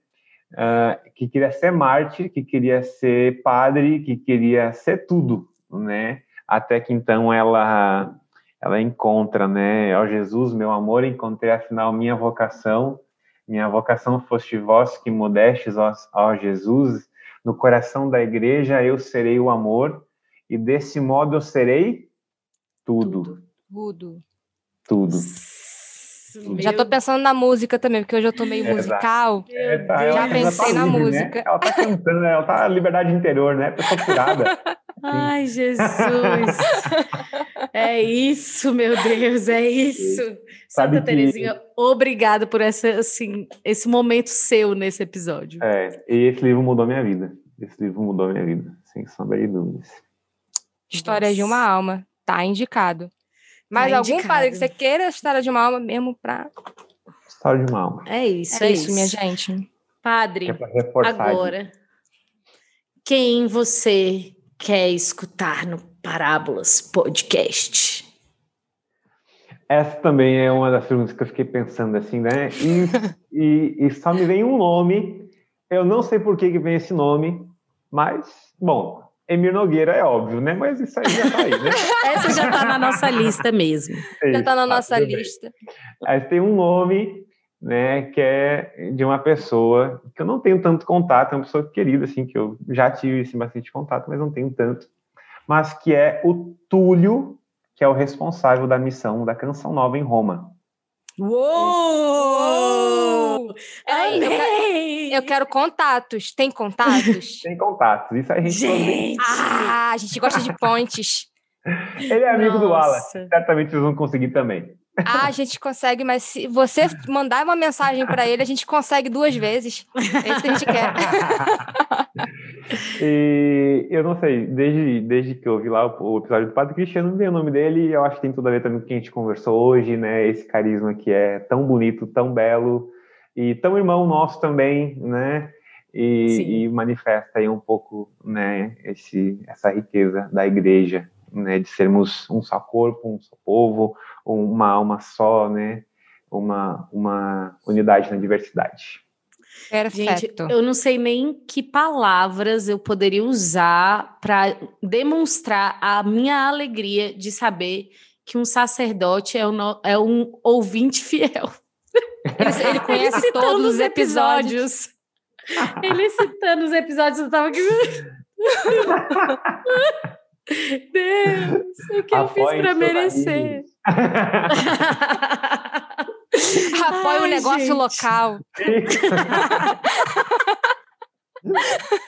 Uh, que queria ser Marte, que queria ser padre, que queria ser tudo, né? Até que então ela ela encontra, né? Ó Jesus, meu amor, encontrei afinal minha vocação. Minha vocação foste vós que modestes, ó, ó Jesus, no coração da igreja eu serei o amor, e desse modo eu serei tudo. Tudo. Tudo. Meu... Já tô pensando na música também, porque hoje eu tô meio é, musical. É, tá, já pensei na livre, música. Né? Ela tá cantando, ela tá liberdade interior, né? Pessoa curada. <laughs> Ai, Jesus! é isso, meu Deus, é isso. Sabe Santa que... Terezinha, obrigada por essa, assim, esse momento seu nesse episódio. É, e esse livro mudou minha vida. Esse livro mudou minha vida, sem sombra de dúvidas. História Nossa. de uma alma, tá indicado. Mas tá algum indicado. padre que você queira história de uma alma mesmo para História de uma alma. É isso, é, é isso, isso, minha gente. Padre, é agora, quem você quer escutar no Parábolas Podcast? Essa também é uma das perguntas que eu fiquei pensando assim, né? E, <laughs> e, e só me vem um nome. Eu não sei por que, que vem esse nome, mas, bom, Emir Nogueira é óbvio, né? Mas isso aí já tá aí, né? <laughs> Essa já tá na nossa lista mesmo. É já tá na nossa lista. Aí tem um nome né, que é de uma pessoa que eu não tenho tanto contato, é uma pessoa querida, assim, que eu já tive assim, bastante contato, mas não tenho tanto, mas que é o Túlio, que é o responsável da missão da Canção Nova em Roma. Uou! Aí, eu, quero, eu quero contatos. Tem contatos? <laughs> Tem contatos. Isso a gente. Gente! Ah, a gente gosta de pontes. Ele é amigo Nossa. do Alan. Certamente vocês vão conseguir também. Ah, a gente consegue, mas se você mandar uma mensagem para ele, a gente consegue duas vezes. É isso que a gente quer. <laughs> e eu não sei, desde, desde que eu vi lá o, o episódio do Padre Cristiano, vi o nome dele e eu acho que tem tudo a ver também com o que a gente conversou hoje, né? Esse carisma que é tão bonito, tão belo e tão irmão nosso também, né? E, e manifesta aí um pouco, né, esse, essa riqueza da igreja, né, de sermos um só corpo, um só povo, uma alma só, né, uma, uma unidade na diversidade. Perfeito. Gente, eu não sei nem que palavras eu poderia usar para demonstrar a minha alegria de saber que um sacerdote é um, é um ouvinte fiel. Ele, ele <laughs> conhece ele todos os episódios. episódios. ele citando os episódios, eu tava aqui. <laughs> <laughs> <laughs> Deus, o que eu fiz para merecer? <laughs> Apoie o negócio gente. local. <laughs>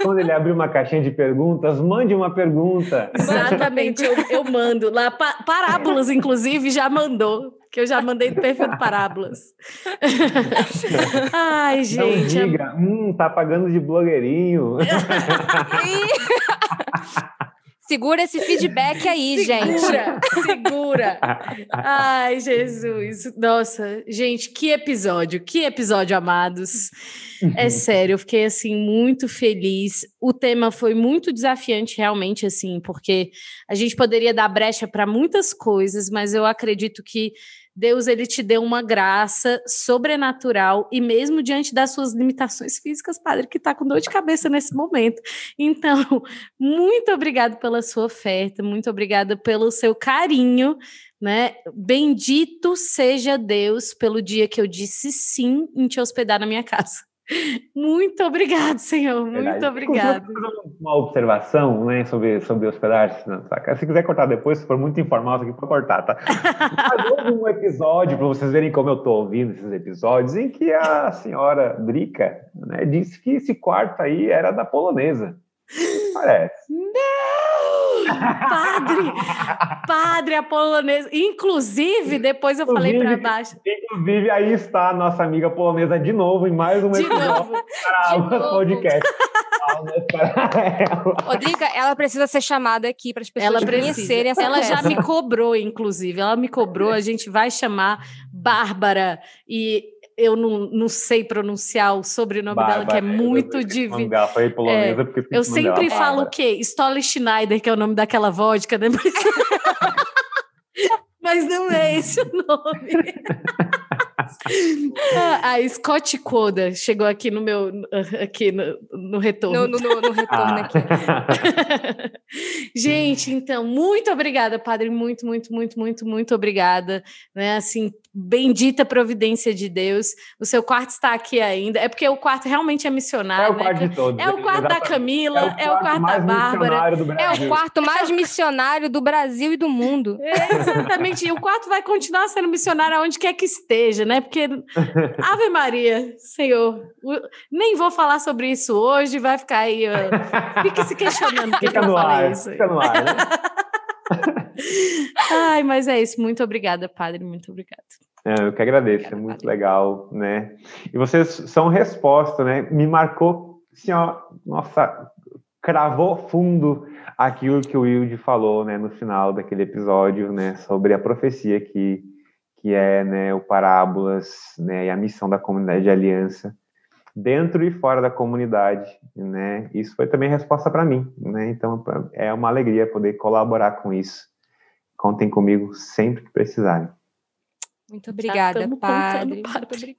Quando ele abrir uma caixinha de perguntas, mande uma pergunta. Exatamente, eu, eu mando. Lá, Parábolas, inclusive, já mandou, que eu já mandei do perfil do Parábolas. Ai, gente. Não diga, hum, tá pagando de blogueirinho. Segura esse feedback aí, <laughs> segura, gente. Segura, segura. Ai, Jesus. Nossa, gente, que episódio, que episódio, amados. É sério, eu fiquei assim muito feliz. O tema foi muito desafiante, realmente, assim, porque a gente poderia dar brecha para muitas coisas, mas eu acredito que Deus ele te deu uma graça sobrenatural e mesmo diante das suas limitações físicas, padre, que está com dor de cabeça nesse momento. Então, <laughs> muito obrigado pela sua oferta, muito obrigada pelo seu carinho, né? Bendito seja Deus pelo dia que eu disse sim em te hospedar na minha casa. Muito obrigado, Senhor. Muito obrigado. Uma observação né, sobre, sobre hospedagem. Se quiser cortar depois, se for muito informal, isso aqui pode cortar, tá? Mas um episódio, para vocês verem como eu estou ouvindo esses episódios, em que a senhora Drica né, disse que esse quarto aí era da polonesa. <gasps> Parece. Não! Padre, padre, a polonesa. Inclusive, depois eu inclusive, falei para baixo. Inclusive, aí está a nossa amiga polonesa de novo em mais um de episódio novo. para o podcast. Rodriga, ela precisa ser chamada aqui para as pessoas ela conhecerem essa Ela já me cobrou, inclusive. Ela me cobrou, a gente vai chamar Bárbara e eu não, não sei pronunciar o sobrenome Bárbara, dela, que é muito polonesa, é, porque eu sempre dela. falo o quê? Stolle Schneider, que é o nome daquela vodka, né? Mas <laughs> não é esse o nome. <laughs> <laughs> a Scott Coda chegou aqui no meu aqui no, no retorno. No, no, no retorno ah. aqui. <laughs> Gente, então, muito obrigada, padre. Muito, muito, muito, muito, muito obrigada. Né? Assim, bendita providência de Deus. O seu quarto está aqui ainda. É porque o quarto realmente é missionário. É o quarto né? de todos. É o quarto Exatamente. da Camila, é o quarto, é o quarto da Bárbara. É o quarto mais missionário do Brasil e do mundo. É, <laughs> exatamente. E o quarto vai continuar sendo missionário aonde quer que esteja, né? Porque Ave Maria, Senhor. Nem vou falar sobre isso hoje, vai ficar aí. Fique se questionando fica que no ar, isso. Fica no ar, né? <laughs> Ai, mas é isso. Muito obrigada, padre. Muito obrigada. É, eu que agradeço, obrigada, é muito padre. legal, né? E vocês são resposta, né? Me marcou, assim, ó, nossa, cravou fundo aquilo que o Wilde falou, né, no final daquele episódio, né, sobre a profecia que que é, né, o Parábolas, né, e a missão da comunidade de aliança dentro e fora da comunidade, né? Isso foi também resposta para mim, né? Então é uma alegria poder colaborar com isso. Contem comigo sempre que precisarem. Muito obrigada, padre. Obrigada.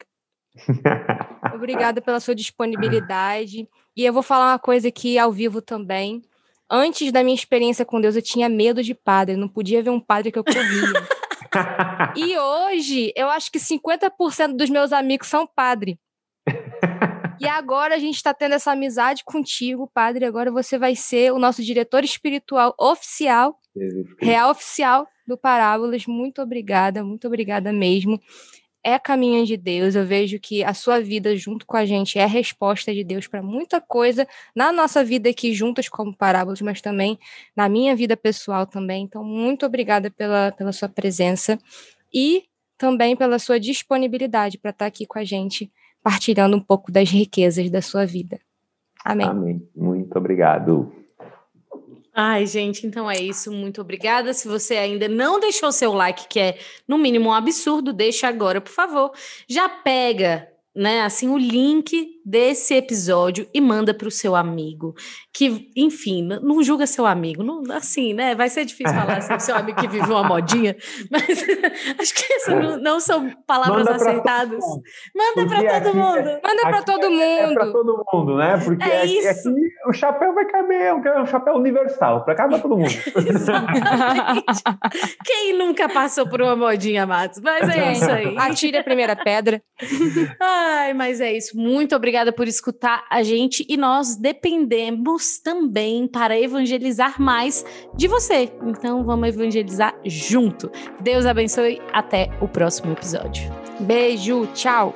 <laughs> obrigada pela sua disponibilidade. E eu vou falar uma coisa aqui ao vivo também. Antes da minha experiência com Deus, eu tinha medo de padre. Eu não podia ver um padre que eu corria. <laughs> <laughs> e hoje, eu acho que 50% dos meus amigos são padre. <laughs> E agora a gente está tendo essa amizade contigo, padre. Agora você vai ser o nosso diretor espiritual oficial, real oficial do Parábolas. Muito obrigada, muito obrigada mesmo. É caminho de Deus. Eu vejo que a sua vida junto com a gente é resposta de Deus para muita coisa na nossa vida aqui juntas como Parábolas, mas também na minha vida pessoal também. Então, muito obrigada pela, pela sua presença e também pela sua disponibilidade para estar aqui com a gente partilhando um pouco das riquezas da sua vida. Amém. Amém. Muito obrigado. Ai, gente, então é isso. Muito obrigada. Se você ainda não deixou seu like, que é no mínimo um absurdo, deixa agora, por favor. Já pega né, assim, o link desse episódio e manda para o seu amigo. Que, enfim, não julga seu amigo, não, assim, né? Vai ser difícil falar assim, seu amigo que vive uma modinha, <laughs> mas <laughs> acho que essas não, não são palavras manda acertadas. Manda para todo mundo. É, manda para todo mundo. É para todo mundo, né? Porque é aqui, aqui, o chapéu vai caber, é um chapéu universal, para cada todo mundo. <laughs> Exatamente. Quem nunca passou por uma modinha, Matos? Mas é isso aí. Atire a primeira pedra. Ai, mas é isso. Muito obrigada por escutar a gente e nós dependemos também para evangelizar mais de você. Então vamos evangelizar junto. Deus abençoe. Até o próximo episódio. Beijo, tchau.